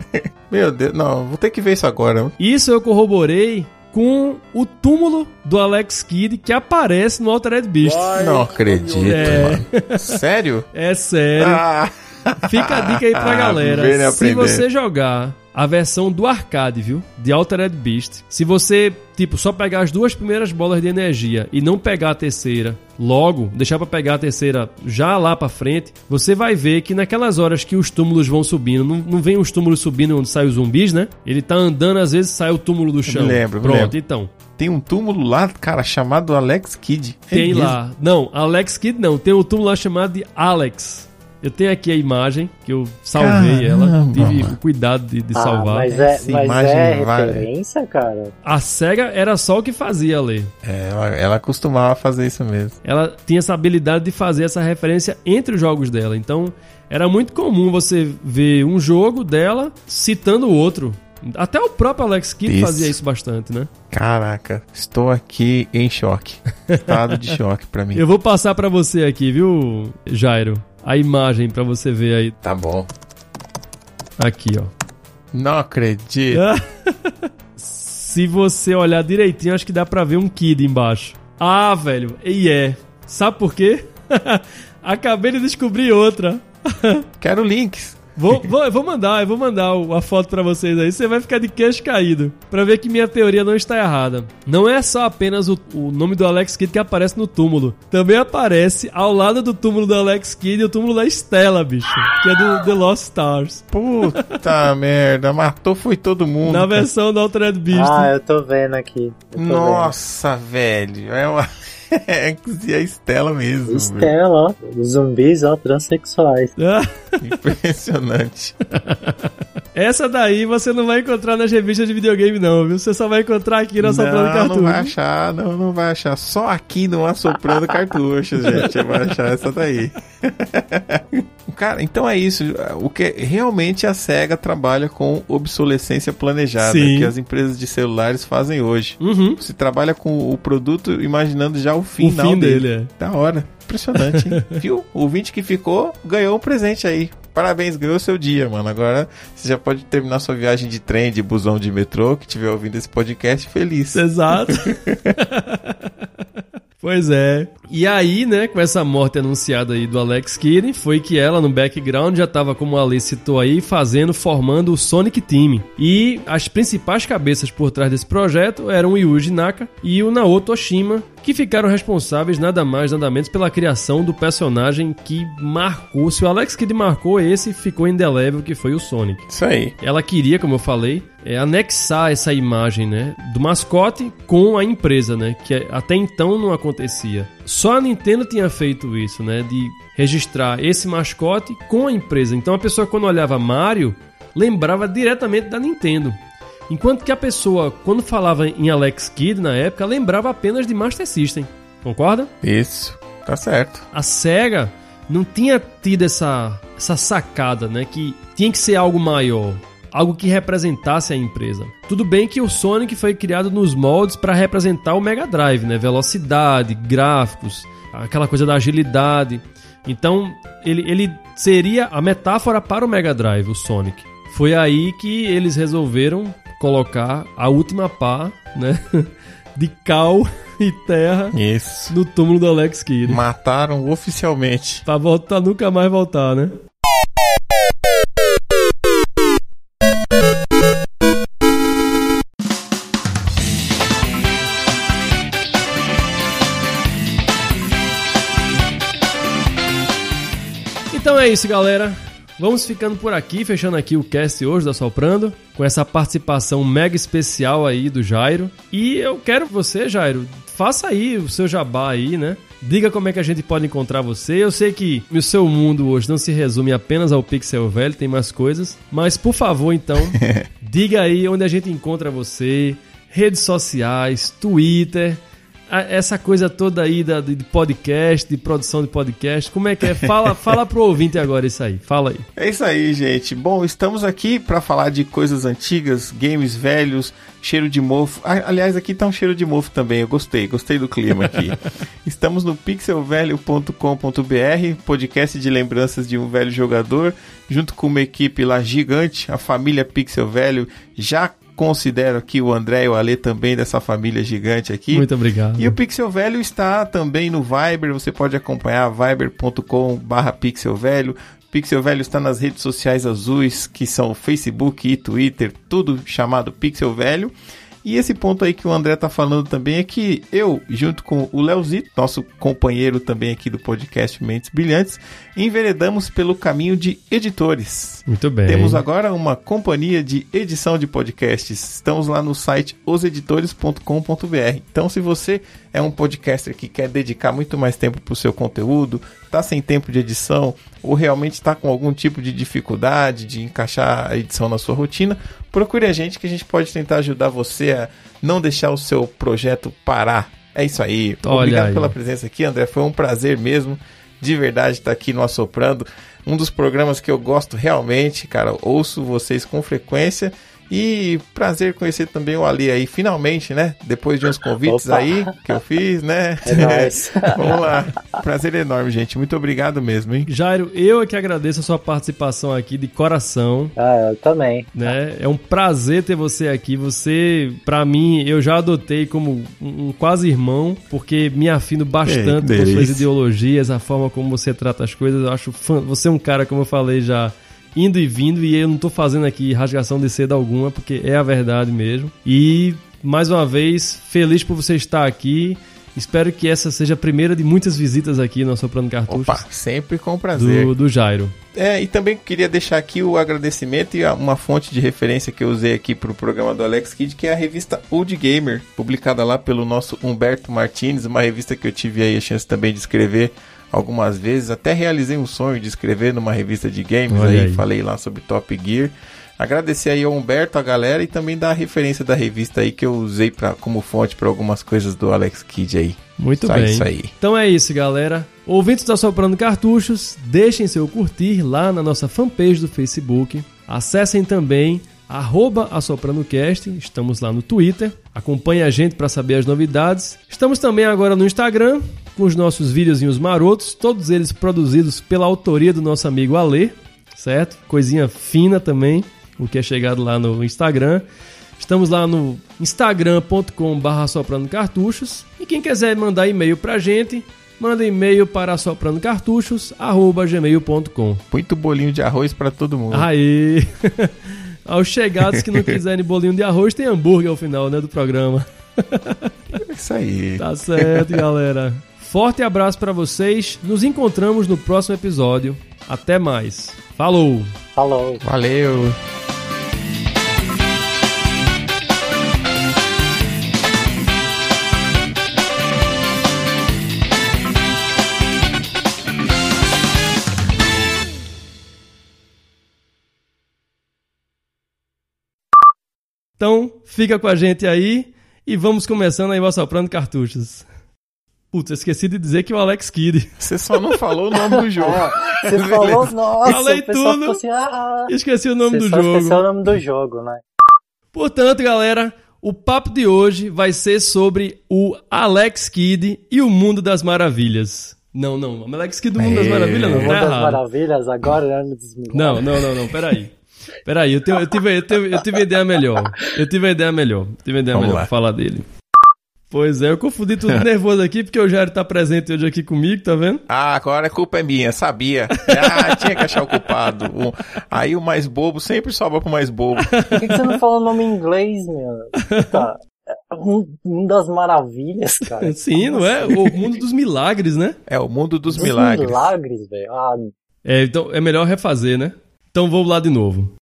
Meu Deus, não, vou ter que ver isso agora. Isso eu corroborei com o túmulo do Alex Kidd que aparece no Altered Beast. Não acredito, É. mano. Sério? É sério. Ah, Fica a dica aí pra Ah, galera. né, Se aprender. você jogar a versão do arcade, viu? De Altered Beast. Se você, tipo, só pegar as duas primeiras bolas de energia e não pegar a terceira logo, deixar pra pegar a terceira já lá pra frente, você vai ver que naquelas horas que os túmulos vão subindo, não, não vem os túmulos subindo onde saem os zumbis, né? Ele tá andando, às vezes sai o túmulo do chão. lembro, me Pronto, lembro. então. tem um túmulo lá, cara, chamado Alex Kidd. É Tem mesmo? lá. Não, Alex Kidd não. Tem um túmulo lá chamado de Alex. Eu tenho aqui a imagem, que eu salvei ela. Caramba, Tive mano. o cuidado de, de Ah, salvar. mas é, Essa mas imagem é vai- referência, cara? A SEGA era só o que fazia, Lê. É, ela, ela costumava fazer isso mesmo. Ela tinha essa habilidade de fazer essa referência entre os jogos dela. Então, era muito comum você ver um jogo dela citando o outro. Até o próprio Alex Kidd Isso. fazia isso bastante, né? Caraca, estou aqui em choque. Estado de choque pra mim. Eu vou passar pra você aqui, viu, Jairo? A imagem pra você ver aí. Tá bom. Aqui, ó. Não acredito. Se você olhar direitinho, acho que dá pra ver um Kid embaixo. Ah, velho, e é. Sabe por quê? Acabei de descobrir outra. Quero links. Vou, vou, eu vou mandar, eu vou mandar a foto pra vocês aí. Você vai ficar de queixo caído. Pra ver que minha teoria não está errada. Não é só apenas o, o nome do Alex Kidd que aparece no túmulo. Também aparece ao lado do túmulo do Alex Kidd o túmulo da Stella, bicho. Que é do The Lost Stars. Puta merda, matou foi todo mundo. Na cara. versão do Altered Beast. Ah, eu tô vendo aqui. Tô Nossa, velho. É uma. É a Estela mesmo. Estela, ó. Zumbis, ó, transexuais. Impressionante. Essa daí você não vai encontrar nas revistas de videogame, não, viu? Você só vai encontrar aqui na Soprando não, Cartucho. não vai achar, não, não vai achar. Só aqui no Assoprando Cartuchos, gente. Vai achar essa daí. Cara, então é isso. O que realmente a SEGA trabalha com obsolescência planejada, Sim. que as empresas de celulares fazem hoje. Uhum. Você trabalha com o produto imaginando já o final fim dele. dele, Da hora. Impressionante, hein? Viu? O ouvinte que ficou ganhou um presente aí. Parabéns, ganhou seu dia, mano. Agora você já pode terminar sua viagem de trem, de busão, de metrô, que estiver ouvindo esse podcast feliz. Exato. pois é. E aí, né, com essa morte anunciada aí do Alex Kidd, foi que ela no background já tava, como a Ali citou aí, fazendo, formando o Sonic Team. E as principais cabeças por trás desse projeto eram o Yuji Naka e o Naoto Oshima, que ficaram responsáveis nada mais nada menos pela criação do personagem que marcou, se o Alex Kidd marcou esse, ficou indelével, que foi o Sonic. Isso aí. Ela queria, como eu falei, é, anexar essa imagem, né, do mascote com a empresa, né, que até então não acontecia. Só a Nintendo tinha feito isso, né, de registrar esse mascote com a empresa. Então a pessoa quando olhava Mario, lembrava diretamente da Nintendo. Enquanto que a pessoa, quando falava em Alex Kidd na época, lembrava apenas de Master System. Concorda? Isso. Tá certo. a SEGA não tinha tido essa, essa sacada, né? Que tinha que ser algo maior. Algo que representasse a empresa. Tudo bem que o Sonic foi criado nos moldes para representar o Mega Drive, né? Velocidade, gráficos, aquela coisa da agilidade. Então, ele, ele seria a metáfora para o Mega Drive, o Sonic. Foi aí que eles resolveram colocar a última pá, né? De cal e terra Isso. no túmulo do Alex Kidd. Mataram oficialmente. Pra voltar, nunca mais voltar, né? Então é isso, galera. Vamos ficando por aqui, fechando aqui o cast hoje da Soprando, com essa participação mega especial aí do Jairo. E eu quero você, Jairo, faça aí o seu jabá aí, né? Diga como é que a gente pode encontrar você. Eu sei que o seu mundo hoje não se resume apenas ao Pixel Velho, tem mais coisas. Mas, por favor, então, diga aí onde a gente encontra você, redes sociais, Twitter, essa coisa toda aí da, de podcast, de produção de podcast. Como é que é? Fala, fala pro ouvinte agora isso aí. Fala aí. É isso aí, gente. Bom, estamos aqui para falar de coisas antigas, games velhos, cheiro de mofo. Aliás, aqui tá um cheiro de mofo também. Eu gostei, gostei do clima aqui. estamos no pixelvelho.com.br, podcast de lembranças de um velho jogador, junto com uma equipe lá gigante, a família Pixel Velho. Já considero aqui o André e o Ale também dessa família gigante aqui. Muito obrigado. E o Pixel Velho está também no Viber, você pode acompanhar viber.com barra Pixel Velho. Pixel Velho está nas redes sociais azuis, que são Facebook e Twitter, tudo chamado Pixel Velho. E esse ponto aí que o André tá falando também é que eu, junto com o Leozito, nosso companheiro também aqui do podcast Mentes Brilhantes, enveredamos pelo caminho de editores. Muito bem. Temos agora uma companhia de edição de podcasts. Estamos lá no site oseditores.com.br. Então, se você é um podcaster que quer dedicar muito mais tempo para o seu conteúdo, está sem tempo de edição ou realmente está com algum tipo de dificuldade de encaixar a edição na sua rotina, procure a gente que a gente pode tentar ajudar você a não deixar o seu projeto parar. É isso aí. Olha Obrigado aí. pela presença aqui, André. Foi um prazer mesmo. De verdade estar aqui no Assoprando. Um dos programas que eu gosto realmente, cara. Ouço vocês com frequência. E prazer conhecer também o Ali aí, finalmente, né? Depois de uns convites Opa. aí que eu fiz, né? É nóis. Vamos lá. Prazer enorme, gente. Muito obrigado mesmo, hein? Jairo, eu é que agradeço a sua participação aqui de coração. Ah, eu também. Né? É um prazer ter você aqui. Você, pra mim, eu já adotei como um, quase irmão, porque me afino bastante com delícia. suas ideologias, a forma como você trata as coisas. Eu acho fã- você é um cara, como eu falei já, indo e vindo, e eu não tô fazendo aqui rasgação de seda alguma, porque é a verdade mesmo. E mais uma vez, feliz por você estar aqui. Espero que essa seja a primeira de muitas visitas aqui no Soprando Cartuchos Opa, sempre com prazer. do, do Jairo. É, e também queria deixar aqui o agradecimento e uma fonte de referência que eu usei aqui para o programa do Alex Kidd, que é a revista Old Gamer, publicada lá pelo nosso Humberto Martins, uma revista que eu tive aí a chance também de escrever algumas vezes. Até realizei um sonho de escrever numa revista de games aí, aí. falei lá sobre Top Gear. Agradecer aí ao Humberto, a galera, e também dar a referência da revista aí que eu usei pra, como fonte para algumas coisas do Alex Kidd aí. Muito Só bem. isso aí. Então é isso, galera. Ouvintes da Soprando Cartuchos, deixem seu curtir lá na nossa fanpage do Facebook. Acessem também arroba AssopranoCast, estamos lá no Twitter. Acompanhe a gente para saber as novidades. Estamos também agora no Instagram, com os nossos videozinhos marotos, todos eles produzidos pela autoria do nosso amigo Ale, certo? Coisinha fina também, o que é chegado lá no Instagram. Estamos lá no instagram.com.br soprando cartuchos. E quem quiser mandar e-mail pra gente, manda e-mail para soprandocartuchos.gmail.com. Muito bolinho de arroz para todo mundo. Aí! Aos chegados que não quiserem bolinho de arroz, tem hambúrguer ao final né, do programa. É isso aí. Tá certo, galera. Forte abraço pra vocês. Nos encontramos no próximo episódio. Até mais. Falou! Falou. Valeu. Então, fica com a gente aí e vamos começando aí o Assoprando Cartuchos. Putz, eu esqueci de dizer que o Alex Kidd. Você só não falou o nome do jogo. Você falou, nossa, Falei tudo. assim, ah, Esqueci o nome do só esqueceu jogo. o nome do jogo, né? Portanto, galera, o papo de hoje vai ser sobre o Alex Kidd e o Mundo das Maravilhas. Não, não, o Alex Kidd do Mundo das É. Maravilhas não, Mundo tá das errado. Maravilhas, agora é milagres. Não, não, não, não, peraí. Peraí, eu, tenho, eu, tive, eu, tive, eu tive uma ideia melhor. Eu tive uma ideia melhor. Eu tive uma ideia Vamos melhor lá. pra falar dele. Pois é, eu confundi tudo nervoso aqui, porque o Jair tá presente hoje aqui comigo, tá vendo? Ah, agora a culpa é minha, sabia. Ah, tinha que achar o culpado. O- Aí o mais bobo sempre sobra pro mais bobo. Por que, que você não fala o nome em inglês, meu? Tá. É Um, um das maravilhas, cara. Sim, não é? O mundo dos milagres, né? É o mundo dos Dos milagres. milagres, velho. Ah, É, então é melhor refazer, né? Então vou lá de novo.